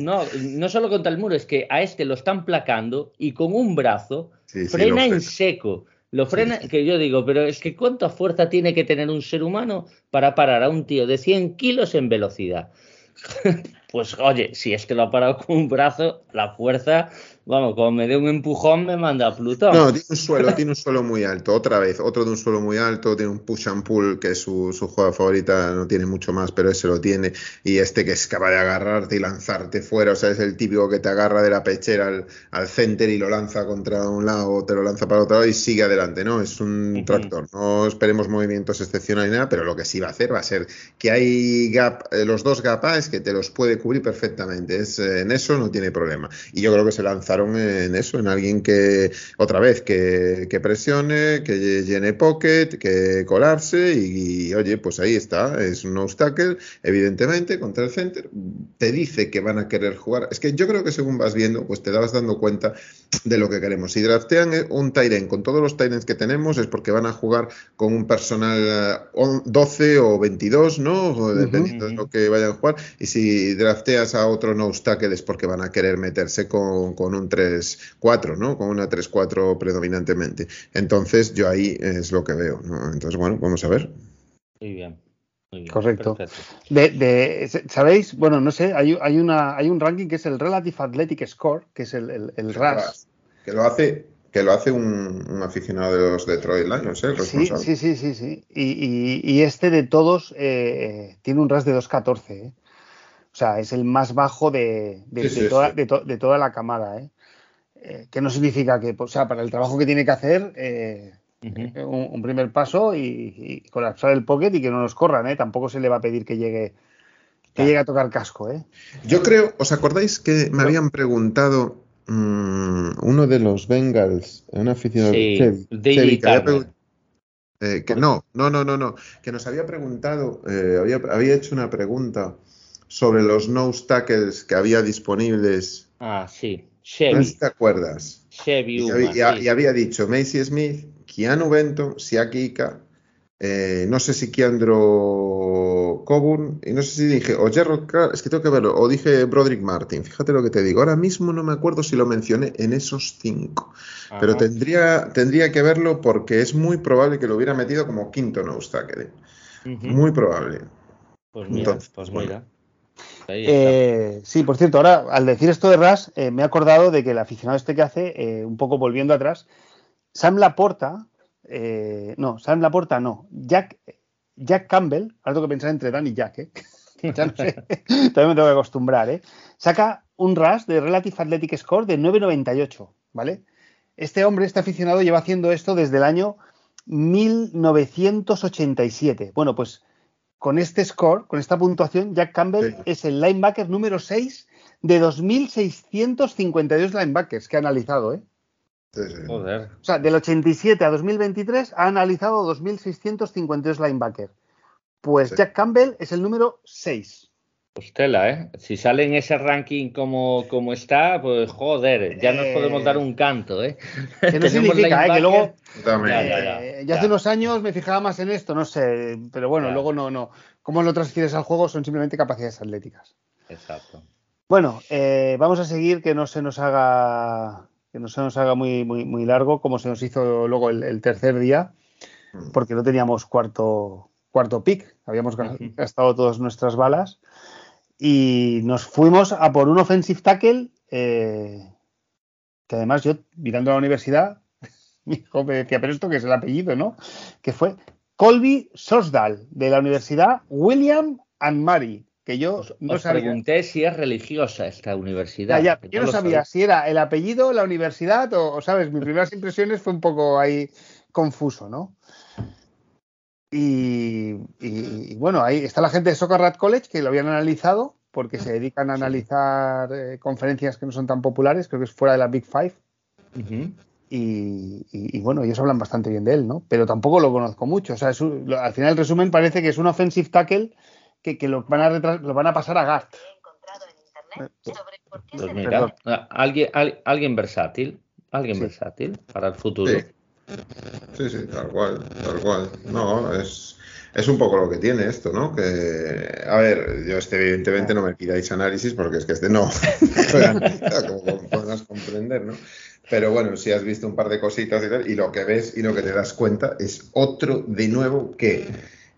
no, no solo contra el muro, es que a este lo están placando y con un brazo frena en seco. Lo frena, que yo digo, pero es que cuánta fuerza tiene que tener un ser humano para parar a un tío de 100 kilos en velocidad. pues oye, si es que lo ha parado con un brazo, la fuerza Vamos, como me dé un empujón me manda a Plutón. No, tiene un suelo, tiene un suelo muy alto. Otra vez, otro de un suelo muy alto, tiene un push and pull, que es su, su juego favorita, no tiene mucho más, pero ese lo tiene. Y este que es capaz de agarrarte y lanzarte fuera, o sea, es el típico que te agarra de la pechera al, al center y lo lanza contra un lado, te lo lanza para otro lado y sigue adelante, ¿no? Es un tractor. No esperemos movimientos excepcionales ni nada, pero lo que sí va a hacer va a ser que hay gap, eh, los dos gapas que te los puede cubrir perfectamente. Es, eh, en eso no tiene problema. Y yo creo que se lanza en eso, en alguien que, otra vez, que, presione, que llene pocket, que colapse y, oye, pues ahí está, es un obstacle, evidentemente, contra el center, te dice que van a querer jugar. Es que yo creo que según vas viendo, pues te das dando cuenta de lo que queremos. Si draftean un Tyren con todos los Tyrens que tenemos es porque van a jugar con un personal 12 eh, o 22, ¿no? Dependiendo de lo que vayan a jugar. Y si drafteas a otro no obstacle es porque van a querer meterse con, con un 3-4, ¿no? Con una 3-4 predominantemente. Entonces, yo ahí es lo que veo, ¿no? Entonces, bueno, vamos a ver. Muy bien. Correcto. De, ¿Sabéis? Bueno, no sé, hay, hay, una, hay un ranking que es el Relative Athletic Score, que es el, el, RAS. Que lo hace, que lo hace un, aficionado de los Detroit Lions, ¿eh? Sí, sí, sí, sí, sí. Y, y, este de todos eh, tiene un RAS de 2.14, ¿eh? O sea, es el más bajo de, de, toda, de, toda la camada, ¿eh? Eh, que no significa que, o sea, para el trabajo que tiene que hacer, eh, un, primer paso y, colapsar el pocket y que no nos corran, ¿eh? Tampoco se le va a pedir que llegue que llegue a tocar casco, ¿eh? Yo creo, ¿os acordáis que me habían preguntado mm, uno de los Bengals, un aficionado sí, Chevy, que, que no, no, no, no, no, que nos había preguntado, había, había hecho una pregunta sobre los nose tackles que había disponibles Ah, sí. No Chevy. sé si te acuerdas. Chevy Y, había- sí. y había dicho Macy Smith, Keanu Benton, Siaki Ika, eh, no sé si Keandro Coburn, y no sé si dije, o Gerald Carr, es que tengo que verlo, o dije Broderick Martin, fíjate lo que te digo, ahora mismo no me acuerdo si lo mencioné en esos cinco, pero tendría, tendría que verlo porque es muy probable que lo hubiera metido como quinto nose tackle, Ujú. muy probable. Pues mira, Entonces, pues mira. Eh, sí, por cierto, ahora al decir esto de Ras, eh, me he acordado de que el aficionado este que hace, eh, un poco volviendo atrás, Sam Laporta, no, Sam Laporta no, Jack, Jack Campbell, ahora tengo que pensar entre Dan y Jack, ¿eh? ya no sé, también me tengo que acostumbrar, ¿eh? saca un Ras de Relative Athletic Score de 9.98, ¿vale? Este hombre, este aficionado, lleva haciendo esto desde el año 1987. Bueno, pues con este score, con esta puntuación, Jack Campbell Sí. es el linebacker número 6 de 2.652 linebackers que ha analizado. ¿eh? Sí, sí. Joder. O sea, del 87 a 2023 ha analizado 2.652 linebackers. Pues Sí. Jack Campbell es el número 6. Pues tela, ¿eh? Si sale en ese ranking como, como está, pues joder, ya nos Eh, podemos dar un canto, ¿eh? Que no significa ¿eh? que luego Dame. Ya, ya, ya. Eh, yo hace ya. unos años me fijaba más en esto, no sé, pero bueno, Ya. luego no, no. Cómo lo transfieres al juego son simplemente capacidades atléticas. Exacto. Bueno, eh, vamos a seguir que no se nos haga que no se nos haga muy, muy, muy largo, como se nos hizo luego el, el tercer día, Mm. porque no teníamos cuarto, cuarto pick, habíamos gastado todas nuestras balas y nos fuimos a por un offensive tackle eh, que además yo, mirando a la universidad, mi hijo me decía, pero esto que es el apellido, ¿no? Que fue Colby Sosdal, de la Universidad William and Mary, que yo Os, no os sabía. pregunté si es religiosa esta Ya, universidad. ya, que yo no sabía si era el apellido, la universidad o, o, ¿sabes? Mis primeras impresiones fue un poco ahí confuso, ¿no? Y, y- y bueno, ahí está la gente de Soccer Rat College que lo habían analizado porque se dedican a analizar eh, conferencias que no son tan populares, creo que es fuera de la Big Five. Y, y- y bueno, ellos hablan bastante bien de él, ¿no? Pero tampoco lo conozco mucho. O sea, es un- lo- al final el resumen parece que es un offensive tackle que, que lo, van a lo van a pasar a Gart. he encontrado en internet sobre por qué Pues mira, alguien, al- alguien versátil, alguien Sí. versátil para el futuro. Sí. Sí, sí, tal cual, tal cual. No, es, es un poco lo que tiene esto, ¿no? Que, a ver, yo este evidentemente no me pidáis análisis porque es que este no como podrás comprender, ¿no? Pero bueno, si has visto un par de cositas y tal, y lo que ves y lo que te das cuenta es otro de nuevo que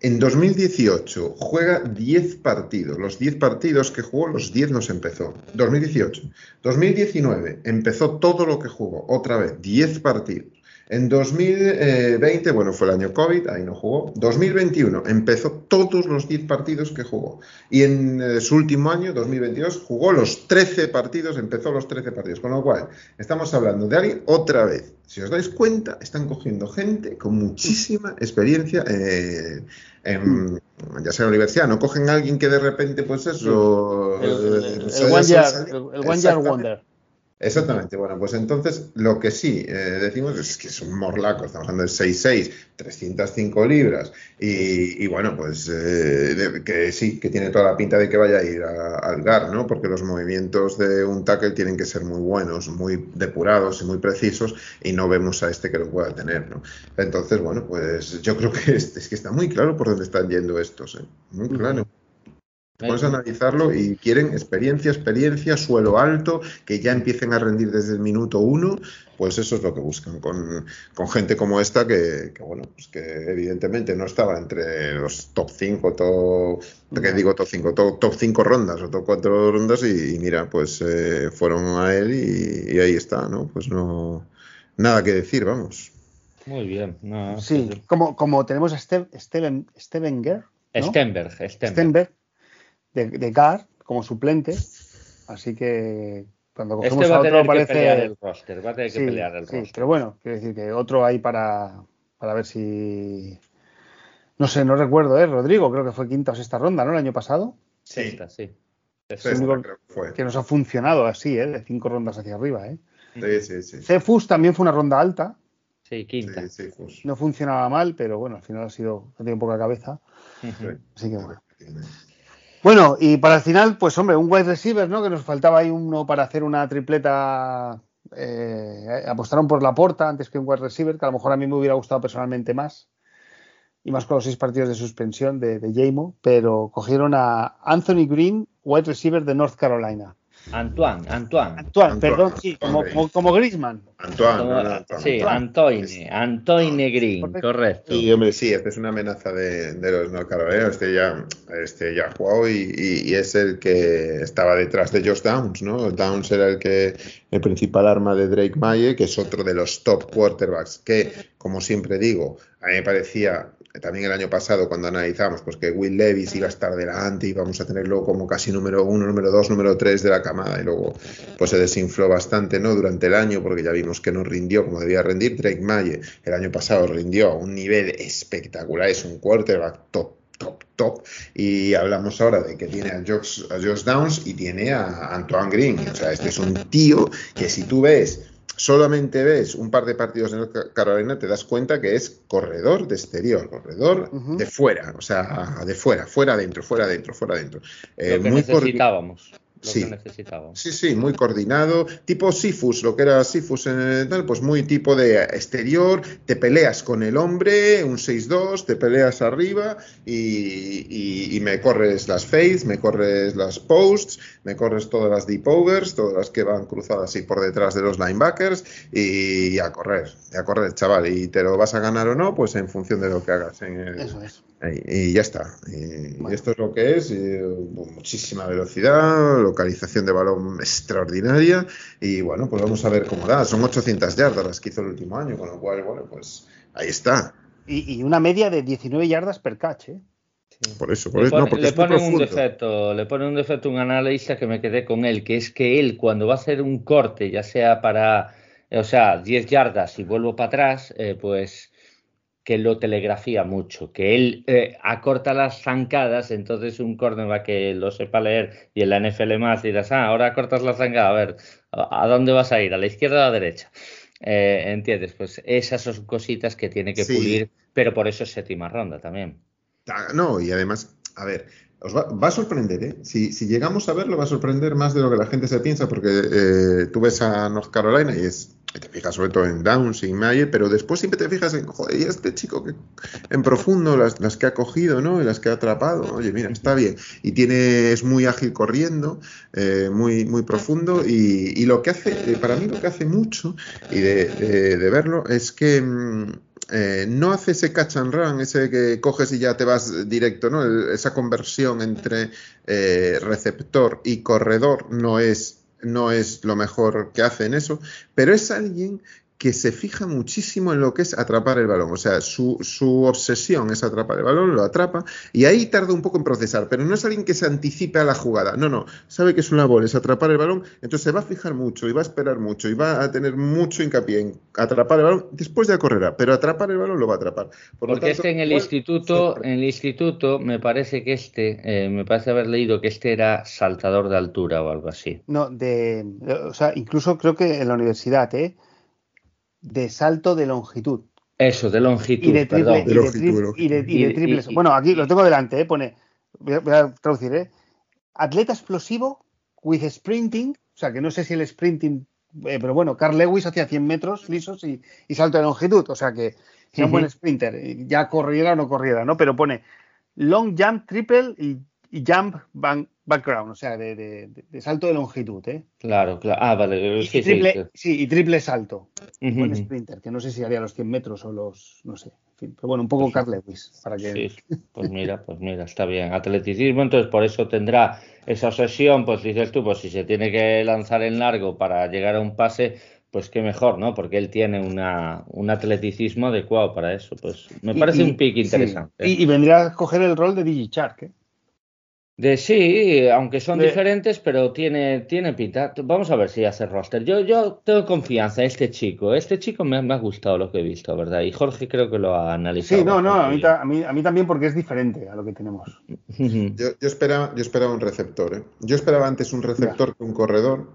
en 2018 juega 10 partidos. Los 10 partidos que jugó, los 10 nos empezó. 2018. 2019 empezó todo lo que jugó, otra vez, 10 partidos. En 2020, bueno, fue el año COVID, ahí no jugó. 2021 empezó todos los 10 partidos que jugó. Y en eh, su último año, 2022, jugó los 13 partidos, empezó los 13 partidos. Con lo cual, estamos hablando de alguien otra vez. Si os dais cuenta, están cogiendo gente con muchísima experiencia eh, en, ya sea en la universidad. No cogen a alguien que de repente, pues eso. El, el- eh, el el- One Exactamente. Wonder. Exactamente, bueno, pues entonces lo que sí eh, decimos es que es un morlaco, estamos hablando de 6'6, 305 libras y, y bueno, pues eh, que sí, que tiene toda la pinta de que vaya a ir a- al GAR, ¿no? Porque los movimientos de un tackle tienen que ser muy buenos, muy depurados y muy precisos y no vemos a este que lo pueda tener, ¿no? Entonces, bueno, pues yo creo que este, es que está muy claro por dónde están yendo estos, ¿eh? Muy claro. A analizarlo y quieren experiencia, experiencia, suelo alto, que ya empiecen a rendir desde el minuto uno, pues eso es lo que buscan con, con gente como esta que, que, bueno, pues que evidentemente no estaba entre los top 5, top, que digo top 5, top, top 5 rondas o top 4 rondas y, y mira, pues eh, fueron a él y, y ahí está, ¿no? Pues no, nada que decir, vamos. Muy bien. No, Sí, como, como tenemos a Ste- Steven, Stevenger, ¿no? Stenberg, Stenberg. Stenberg de, de Gar como suplente, así que cuando cogemos Este va a otro tener que parece... pelear el roster, va a tener que Sí, pelear el sí, roster. pero bueno, quiero decir que otro ahí para, para ver si... No sé, no recuerdo, ¿eh? Rodrigo, creo que fue quinta o sexta ronda, ¿no? El año pasado, Sexta, sí. Sexta, único creo que fue. que nos ha funcionado así, ¿eh? De cinco rondas hacia arriba, ¿eh? Sí, sí, sí. Cefus también fue una ronda alta, Sí, quinta. Sí, sí, no funcionaba mal, pero bueno, al final ha sido, ha tenido poca cabeza, Ujú. así que bueno. Bueno, y para el final, pues hombre, un wide receiver, ¿no? Que nos faltaba ahí uno para hacer una tripleta. eh, apostaron por la porta antes que un wide receiver, que a lo mejor a mí me hubiera gustado personalmente más. Y más con los seis partidos de suspensión de, de pero cogieron a Anthony Green, wide receiver de North Carolina. Antoine, Antoine. Antoine, Antoine, perdón, sí, como, como, como Griezmann. Antoine, Como- no, no, Antoine. sí, Antoine, Antoine Green, Correcto. correcto. Y hombre, sí, este es una amenaza de, de los North Carolina. Este ya, este ya ha jugado y, y- y es el que estaba detrás de Josh Downs, ¿no? Downs era el que el principal arma de Drake Maye, que es otro de los top quarterbacks, que, como siempre digo, a mí me parecía también el año pasado cuando analizamos pues que Will Levis iba a estar delante y vamos a tenerlo como casi número uno, número dos, número tres de la camada y luego pues se desinfló bastante no durante el año porque ya vimos que no rindió como debía rendir. Drake Maye el año pasado rindió a un nivel espectacular es un quarterback top top top y hablamos ahora de que tiene a Josh, a Josh Downs y tiene a Antoine Green. O sea este es un tío que si tú ves solamente ves un par de partidos de North Carolina, te das cuenta que es corredor de exterior, corredor de fuera, o sea, de fuera, fuera adentro, fuera adentro, fuera adentro. Eh, lo que muy necesitábamos. Lo Sí. que. Sí, sí, muy coordinado, tipo Sifus, lo que era Sifus en el tal, pues muy tipo de exterior, te peleas con el hombre, un 6-2, te peleas arriba y, y- y me corres las fades, me corres las posts, me corres todas las deep overs, todas las que van cruzadas y por detrás de los linebackers y a correr, y a correr, chaval, y te lo vas a ganar o no, pues en función de lo que hagas en el, Eso es. Y, y ya está. Y, Bueno. y esto es lo que es. y, muchísima velocidad, localización de balón extraordinaria. Y bueno, pues vamos a ver cómo da. Son 800 yardas las que hizo el último año, con lo cual, bueno, pues ahí está. Y, y una media de 19 yardas per catch, ¿eh? Por eso, por Le, eso. pone- no, porque le ponen un defecto, le pone un defecto un analista que me quedé con él, que es que él cuando va a hacer un corte, ya sea para, o sea, 10 yardas y vuelvo para atrás, eh, pues que lo telegrafía mucho, que él eh, acorta las zancadas, entonces un cornerback que lo sepa leer y en la NFL más dirás, ah, ahora cortas la zancada, a ver, ¿a, dónde vas a ir? ¿A la izquierda o a la derecha? Eh, ¿Entiendes? Pues esas son cositas que tiene que Sí. pulir, pero por eso es séptima ronda también. Ah, No, y además, a ver, os va, va a sorprender, ¿eh? Si, si llegamos a verlo, va a sorprender más de lo que la gente se piensa, porque eh, tú ves a North Carolina y es, te fijas sobre todo en Downs y Mayer, pero después siempre te fijas en, joder, y este chico que en profundo, las, las que ha cogido, ¿no? Y las que ha atrapado, oye, mira, está bien. Y tiene, es muy ágil corriendo, eh, muy, muy profundo, y, y lo que hace, eh, para mí lo que hace mucho, y de, de- verlo, es que mm, eh, no hace ese catch and run, ese que coges y ya te vas directo, ¿no? Esa conversión entre eh, receptor y corredor no es, no es lo mejor que hace en eso, pero es alguien que se fija muchísimo en lo que es atrapar el balón. O sea, su, su obsesión es atrapar el balón, lo atrapa, y ahí tarda un poco en procesar, pero no es alguien que se anticipe a la jugada. No, no, sabe que su labor es atrapar el balón, entonces se va a fijar mucho y va a esperar mucho y va a tener mucho hincapié en atrapar el balón, después ya correrá, pero atrapar el balón lo va a atrapar. Por Porque tanto, este en el instituto, en el instituto me parece que este, eh, me parece haber leído que este era saltador de altura o algo así. No, de, o sea, incluso creo que en la universidad, ¿eh? De salto de longitud. Eso, de longitud, Y de triple, y de, longitud, tri- de y de- longitud. y de Y de- triples. y- y- Bueno, aquí lo tengo delante, ¿eh? Pone, voy a, voy a traducir, ¿eh? Atleta explosivo with sprinting, o sea, que no sé si el sprinting, eh, pero bueno, Carl Lewis hacía 100 metros lisos y, y salto de longitud, o sea que era un buen sprinter, ya corriera o no corriera, ¿no? Pero pone long jump triple y, y jump bank- background, o sea, de, de- salto de longitud, ¿eh? Claro, claro. Ah, vale. Y, Sí, y sí, triple, sí. sí, y triple salto. Ujú, Buen sprinter, que no sé si haría los 100 metros o los, no sé. en fin, pero bueno, un poco Pues- Carl Lewis, para que... Sí, pues mira, pues mira, está bien. Atleticismo, entonces por eso tendrá esa obsesión, pues dices tú, pues si se tiene que lanzar en largo para llegar a un pase, pues qué mejor, ¿no? Porque él tiene una, un atleticismo adecuado para eso. Pues me parece y- un pick sí, interesante. Y, y vendría a coger el rol de DigiChark, ¿eh? De sí, aunque son De- diferentes, pero tiene, tiene pinta. Vamos a ver si hace roster. Yo, yo tengo confianza en este chico. Este chico me, ha- me ha gustado lo que he visto, ¿verdad? Y Jorge creo que lo ha analizado. Sí, no, no, a mí, ta- a, mí, a mí también porque es diferente a lo que tenemos. Yo, yo esperaba, yo esperaba un receptor, ¿eh? Yo esperaba antes un receptor que un corredor,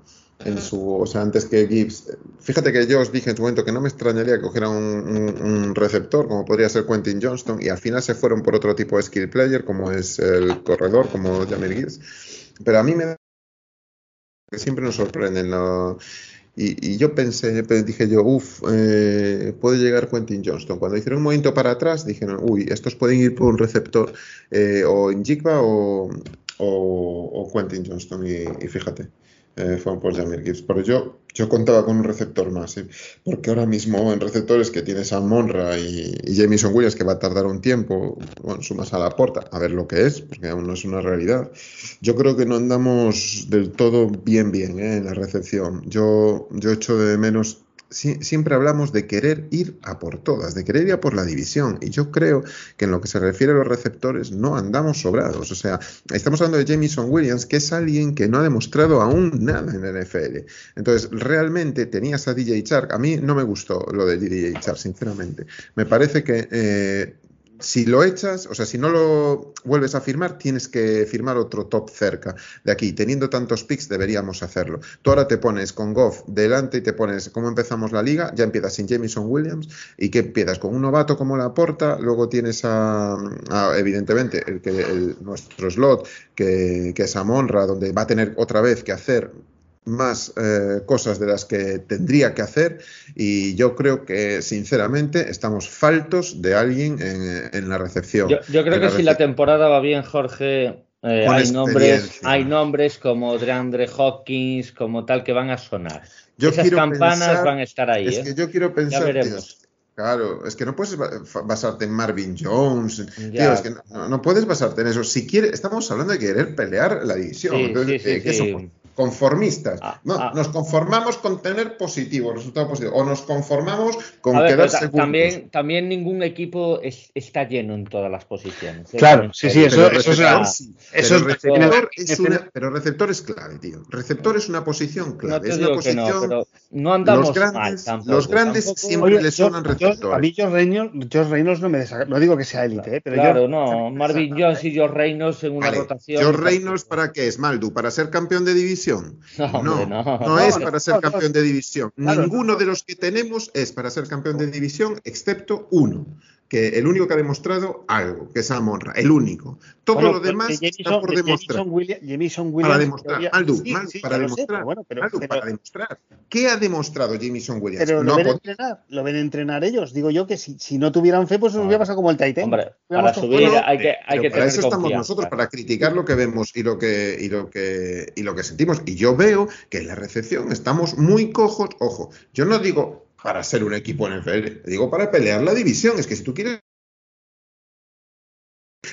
en su, o sea, antes que Gibbs. Fíjate que yo os dije en su momento que no me extrañaría que cogiera un, un- un receptor, como podría ser Quentin Johnston, y al final se fueron por otro tipo de skill player, como es el corredor, como Jamir Gibbs. Pero a mí me da que siempre nos sorprenden. ¿no? Y, y yo pensé, pe- dije yo, uff, puede llegar Quentin Johnston. Cuando hicieron un movimiento para atrás, dijeron, uy, estos pueden ir por un receptor eh, o en Jigba o, o, o Quentin Johnston. Y, y fíjate, eh, fueron por Jamir Gibbs. Pero yo, yo contaba con un receptor más, ¿eh? porque ahora mismo en receptores que tienes a Monra y, y Jamison Williams, que va a tardar un tiempo, bueno, sumas a la puerta, a ver lo que es, porque aún no es una realidad. Yo creo que no andamos del todo bien, bien ¿eh? en la recepción. Yo, yo echo de menos. Si- siempre hablamos de querer ir a por todas, de querer ir a por la división. Y yo creo que en lo que se refiere a los receptores no andamos sobrados. O sea, estamos hablando de Jamison Williams, que es alguien que no ha demostrado aún nada en la NFL. Entonces, realmente tenías a DJ Chark. A mí no me gustó lo de DJ Chark, sinceramente. Me parece que eh, si lo echas, o sea, si no lo vuelves a firmar, tienes que firmar otro top cerca de aquí. Teniendo tantos picks, deberíamos hacerlo. Tú ahora te pones con Goff delante y te pones cómo empezamos la liga. Ya empiezas sin Jamison Williams y que empiezas con un novato como Laporta. Luego tienes a, evidentemente, el- nuestro slot, que, que es Amonra, donde va a tener otra vez que hacer más eh, cosas de las que tendría que hacer y yo creo que sinceramente estamos faltos de alguien en, en la recepción. Yo, yo creo que si la temporada va bien, Jorge, eh, hay, nombres, hay nombres como DeAndre Hopkins, como tal, que van a sonar. Yo Esas campanas pensar- van a estar ahí. Es ¿eh? que yo quiero pensar, tío, veremos. claro, es que no puedes basarte en Marvin Jones, tío, Ya. es que no, no puedes basarte en eso. Si quieres, estamos hablando de querer pelear la división. Sí, Entonces, sí, sí, eh. Conformistas. Ah, no, ah. nos conformamos con tener positivo, resultado positivo, o nos conformamos con ver, quedar segundos. también, también ningún equipo es- está lleno en todas las posiciones. ¿eh? Claro, sí, sí, eso- Pero eso es receptor sí. eso Pero es- receptor es una, pero receptor es clave, tío. Receptor es una posición No clave. te es una no, posición. pero no andamos los mal grandes, tampoco. los grandes Tampoco- siempre Oye, le yo- receptores. a mí Reynolds, no me desagrada. No digo que sea élite, ¿eh? pero claro, yo. no. Marvin Jones y Josh Reynolds en una Vale, rotación. George Reynolds, ¿para qué es, Maldu? ¿Para ser campeón de división? No, hombre, no. no es para ser campeón de división. Claro, Ninguno de los que tenemos es para ser campeón de división, excepto uno, que el único que ha demostrado algo, que es Amonra, el único. Todo Bueno, lo demás de está por de demostrar. Para demostrar, todavía- Maldu, sí, Maldu, sí, para sé, demostrar. pero bueno, pero, Maldu, pero- para demostrar. ¿Qué ha demostrado Jamison Williams? pero lo No ven entrenar, lo ven entrenar ellos. Digo yo que si, si no tuvieran fe, pues nos No. hubiera pasado como el Titan. Hombre, para cogido- subir Bueno, hay que, hay pero que para tener eso estamos nosotros, para criticar lo que vemos y lo que, y lo que, y lo que sentimos. Y yo veo que en la recepción estamos muy cojos. Ojo, yo no digo para ser un equipo NFL, digo para pelear la división. Es que si tú quieres.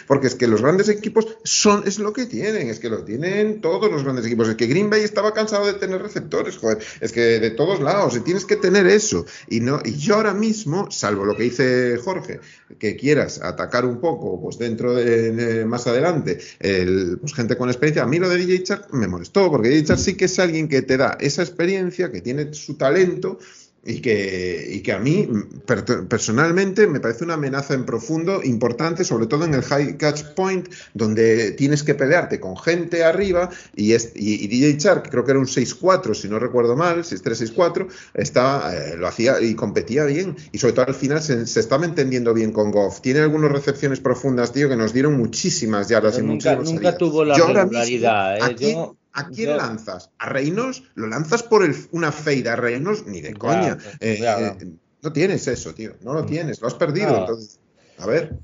Porque es que los grandes equipos son, es lo que tienen, es que lo tienen todos los grandes equipos. Es que Green Bay estaba cansado de tener receptores, joder, es que de todos lados, y tienes que tener eso. Y no, y yo ahora mismo, salvo lo que dice Jorge, que quieras atacar un poco, pues dentro de, más adelante, el, pues gente con experiencia, a mí lo de DJ Chark me molestó, porque DJ Chark sí que es alguien que te da esa experiencia, que tiene su talento, y que, y que a mí per- personalmente me parece una amenaza en profundo importante, sobre todo en el high catch point, donde tienes que pelearte con gente arriba y, es, y, y DJ Chark, creo que era un 6-4, si no recuerdo mal, 6-3-6-4, estaba, eh, lo hacía y competía bien. Y sobre todo al final se, se estaba entendiendo bien con Goff. Tiene algunas recepciones profundas, tío, que nos dieron muchísimas yardas y nunca, muchísimas nunca tuvo la Yo mismo, regularidad. ¿a ¿eh? Yo- ¿a quién lanzas? ¿A Reynolds? ¿Lo lanzas por el, una fade a Reynolds? Ni de coña. Eh, ya. eh, no tienes eso, tío. No lo tienes. Lo has perdido. No. Entonces, a ver.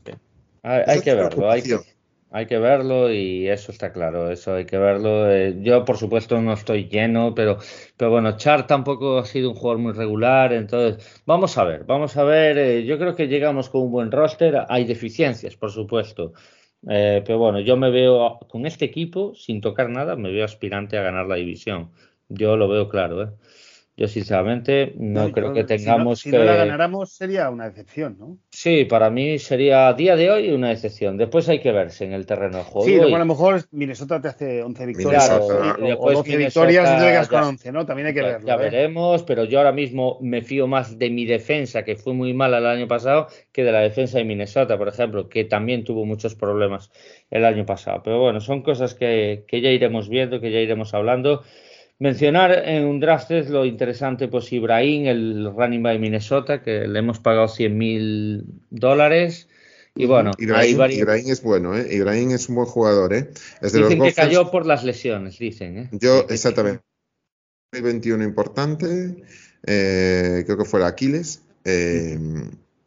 Hay, que verlo, hay que, hay que verlo y eso está claro, eso hay que verlo. Eh, yo, por supuesto, no estoy lleno, pero, pero bueno, Char tampoco ha sido un jugador muy regular, entonces vamos a ver, vamos a ver. eh, yo creo que llegamos con un buen roster, hay deficiencias, por supuesto. Eh, pero bueno, yo me veo con este equipo, sin tocar nada, me veo aspirante a ganar la división. Yo lo veo claro, ¿eh? Yo sinceramente no, creo que si no- tengamos si que... no la ganáramos sería una decepción, ¿no? Sí, para mí sería a día de hoy una decepción. Después hay que verse en el terreno de juego. Sí, y- a lo mejor Minnesota te hace 11 victorias Claro, sí, o- y o, después 12 Minnesota victorias y te quedas con ya- 11, ¿no? También hay que ya, verlo. ya ¿eh? veremos, pero yo ahora mismo me fío más de mi defensa, que fue muy mala el año pasado, que de la defensa de Minnesota, por ejemplo, que también tuvo muchos problemas el año pasado. Pero bueno, son cosas que, que ya iremos viendo, que ya iremos hablando. Mencionar en un draft es lo interesante, pues Ibrahim, el running by Minnesota, que le hemos pagado 100 mil dólares. Y bueno, Ibrahim, varios- Ibrahim es bueno, ¿eh? Ibrahim es un buen jugador, ¿eh? Es de los dicen que Gophers. cayó por las lesiones, dicen. ¿eh? Yo, Que- exactamente. 2021 importante, eh, creo que fue el Aquiles. eh,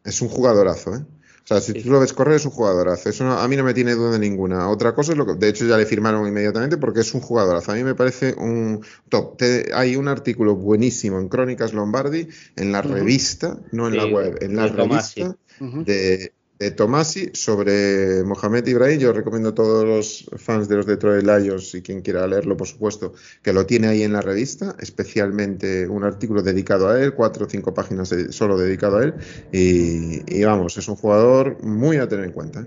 es un jugadorazo, ¿eh? O sea, si Sí. tú lo ves correr, es un jugadorazo. Eso no- a mí no me tiene duda ninguna. Otra cosa es lo que, de hecho, ya le firmaron inmediatamente porque es un jugadorazo. A mí me parece un top. Te- hay un artículo buenísimo en Crónicas Lombardi, en la revista, no en la web, en la revista de, de Tomasi sobre Mohamed Ibrahim. Yo recomiendo a todos los fans de los Detroit Lions y quien quiera leerlo, por supuesto, que lo tiene ahí en la revista, especialmente un artículo dedicado a él, cuatro o cinco páginas solo dedicado a él. Y, y vamos, es un jugador muy a tener en cuenta.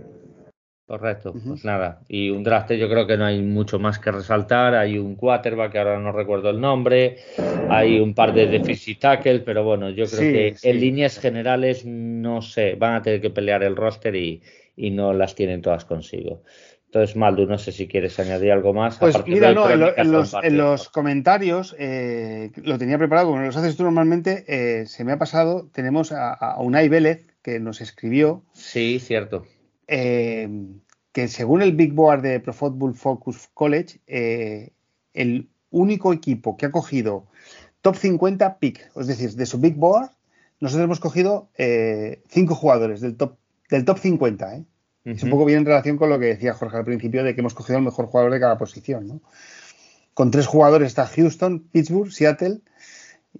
Correcto, pues nada. Y un draft yo creo que no hay mucho más que resaltar. Hay un quarterback, que ahora no recuerdo el nombre. Hay un par de defensive tackle, pero bueno, yo creo Sí, que sí. en líneas generales, no sé, van a tener que pelear el roster y, y no las tienen todas consigo. Entonces, Maldu, no sé si quieres añadir algo más. Pues mira, no, en, lo- crónicas en los, en los comentarios eh, lo tenía preparado, como los haces tú normalmente, eh, se me ha pasado, tenemos a, a Unai Vélez que nos escribió Sí, cierto. Eh, que según el Big Board de Pro Football Focus College, eh, el único equipo que ha cogido top 50 pick, es decir, de su Big Board, nosotros hemos cogido eh, cinco jugadores del top, del top 50, ¿eh? Es un poco bien en relación con lo que decía Jorge al principio de que hemos cogido el mejor jugador de cada posición, ¿no? Con tres jugadores está Houston, Pittsburgh, Seattle.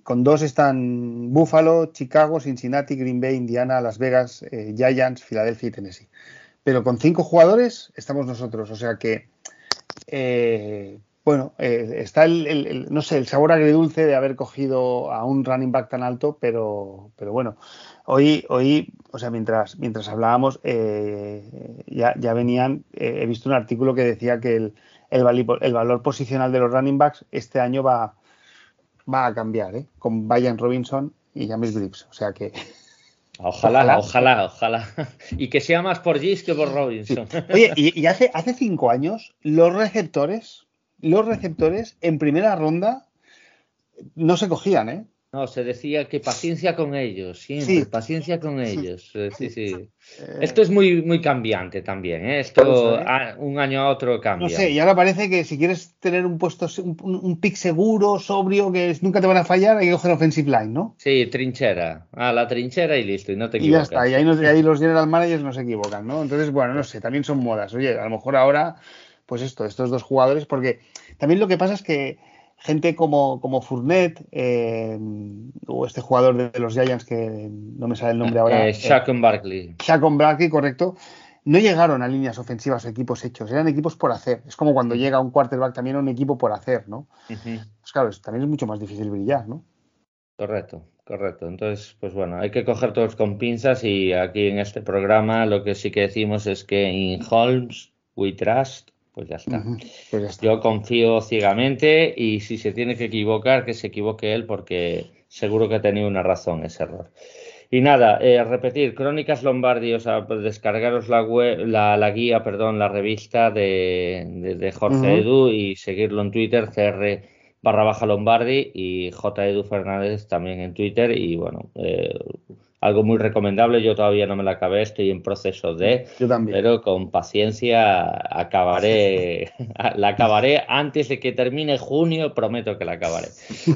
Con dos están Buffalo, Chicago, Cincinnati, Green Bay, Indiana, Las Vegas, eh, Giants, Filadelfia y Tennessee. Pero con cinco jugadores estamos nosotros. O sea que, eh, bueno, eh, está el, no sé, el sabor agridulce de haber cogido a un running back tan alto, pero, pero bueno, hoy, hoy, o sea, mientras, mientras hablábamos, eh, ya, ya venían, he visto un artículo que decía que el, el valor posicional de los running backs este año va, va a cambiar, ¿eh? Con Brian Robinson y James Grips. O sea que, Ojalá, Ojalá. ojalá, ojalá. Y que sea más por Gis que por sí. Robinson. Oye, y, y hace, hace cinco años, los receptores, los receptores en primera ronda no se cogían, ¿eh? No, se decía que paciencia con ellos, siempre, Sí. paciencia con ellos. Sí, sí. Eh, Esto es muy, muy cambiante también, ¿eh? Esto ¿eh? a- un año a otro cambia. No sé, y ahora parece que si quieres tener un puesto, un, un- pick seguro, sobrio, que es- nunca te van a fallar, hay que coger offensive line, ¿no? Sí, trinchera. A la trinchera y listo, y no te Y ya está, y ahí, y ahí los general managers no se equivocan, ¿no? Entonces, bueno, no sé, también son modas. Oye, a lo mejor ahora, pues esto, estos dos jugadores, porque también lo que pasa es que gente como, como Fournette, eh, o este jugador de, de los Giants, que no me sale el nombre ahora, Eh, eh, Shaquem Barkley. Shaquem Barkley, correcto, no llegaron a líneas ofensivas o equipos hechos, eran equipos por hacer. Es como cuando llega un quarterback también a un equipo por hacer, ¿no? Pues claro, es- también es mucho más difícil brillar, ¿no? Correcto, correcto. Entonces, pues bueno, hay que coger todos con pinzas y aquí en este programa lo que sí que decimos es que in Holmes we trust, pues ya está. Ujú, Pues ya está. Yo confío ciegamente y si se tiene que equivocar, que se equivoque él porque seguro que ha tenido una razón ese error. Y nada, eh, repetir, Crónicas Lombardi, o sea, pues descargaros la, web, la, la guía, perdón, la revista de, de, de Jorge. Edu y seguirlo en Twitter, CR barra baja Lombardi y J. Edu Fernández también en Twitter y bueno, eh, algo muy recomendable, yo todavía no me la acabé, estoy en proceso de, Yo también. pero con paciencia acabaré, la acabaré antes de que termine junio, prometo que la acabaré.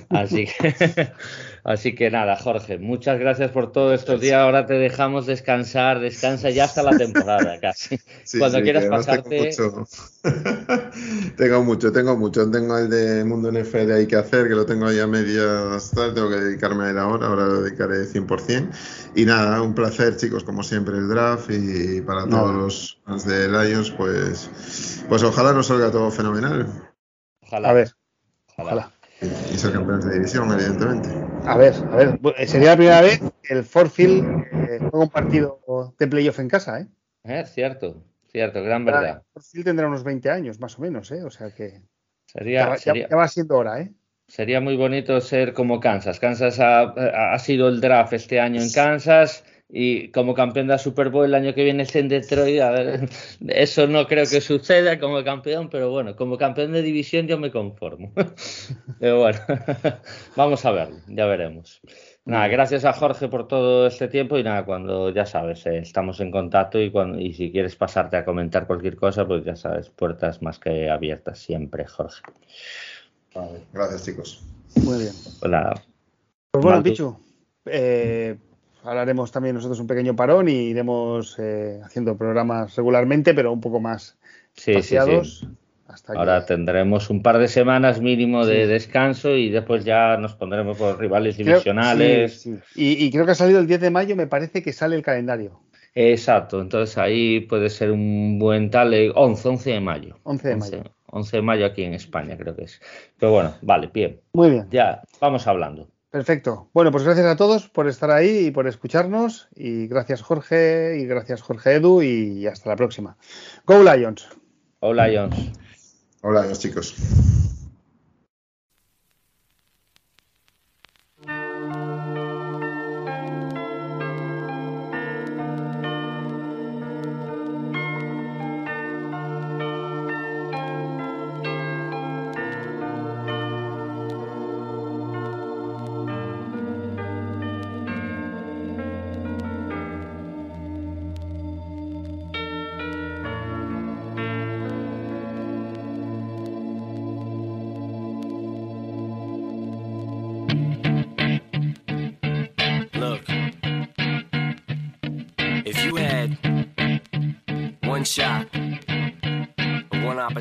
Así que, así que nada, Jorge, muchas gracias por todos estos días. Ahora te dejamos descansar, descansa ya hasta la temporada casi. Sí, Cuando sí, quieras pasarte, Tengo mucho, tengo mucho, tengo mucho. Tengo el de Mundo NFL ahí que hacer, que lo tengo ahí a medias tarde, tengo que dedicarme a él ahora, ahora lo dedicaré 100%. Y nada, un placer, chicos, como siempre, el draft. Y para No. todos los fans de Lions, pues, pues ojalá nos salga todo fenomenal. ojalá, A ver, ojalá. ojalá. Y, y ser campeones de división, evidentemente. A ver, a ver, bu- sería la primera vez que el Forfield eh, juega un partido de playoff en casa, ¿eh? Eh, Cierto, cierto, gran verdad. El Forfield tendrá unos 20 años, más o menos, ¿eh? O sea que ya, Sería, va- ya- sería, ya va siendo hora, ¿eh? Sería muy bonito ser como Kansas. Kansas ha, ha sido el draft este año en Kansas. Y como campeón de la Super Bowl el año que viene es en Detroit, a ver, eso no creo que suceda como campeón, pero bueno, como campeón de división yo me conformo. pero bueno, vamos a verlo, ya veremos. Nada, gracias a Jorge por todo este tiempo y nada, cuando ya sabes, eh, estamos en contacto y, cuando, y si quieres pasarte a comentar cualquier cosa, pues ya sabes, puertas más que abiertas siempre, Jorge. Vale, gracias chicos. Muy bien. Hola. Pues bueno, Maltu. Pichu, eh, haremos también nosotros un pequeño parón y iremos eh, haciendo programas regularmente, pero un poco más Sí, espaciados. sí. Hasta que- Ahora tendremos un par de semanas mínimo de descanso y después ya nos pondremos por rivales Creo- divisionales. Y, y creo que ha salido el 10 de mayo, me parece que sale el calendario. Exacto, entonces ahí puede ser un buen tal, eh, 11, 11 de mayo. 11 de mayo. 11 de mayo aquí en España creo que es. Pero bueno, vale, bien. Muy bien. Ya, vamos hablando. Perfecto. Bueno, pues gracias a todos por estar ahí y por escucharnos. Y gracias Jorge y gracias Jorge Edu y hasta la próxima. Go Lions. Hola, Jones. Hola, adiós, chicos.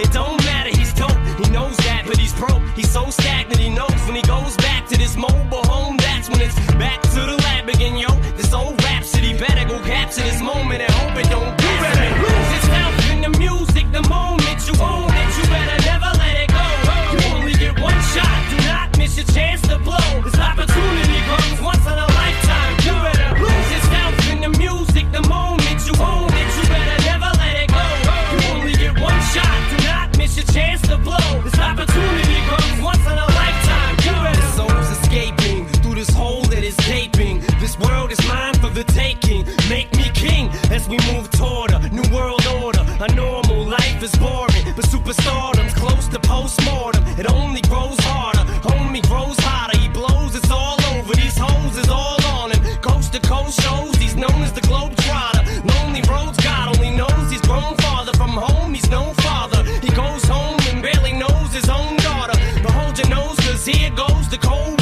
It don't matter. He's dope. He knows that, but he's broke. He's so stagnant. He knows when he goes back to this mobile home. That's when it's back to the here goes the cold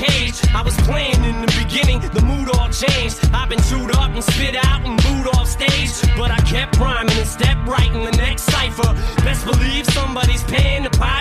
cage. I was playing in the beginning, the mood all changed. I've been chewed up and spit out and booed off stage. But I kept rhyming and stepped right in the next cipher. Best believe somebody's paying the price.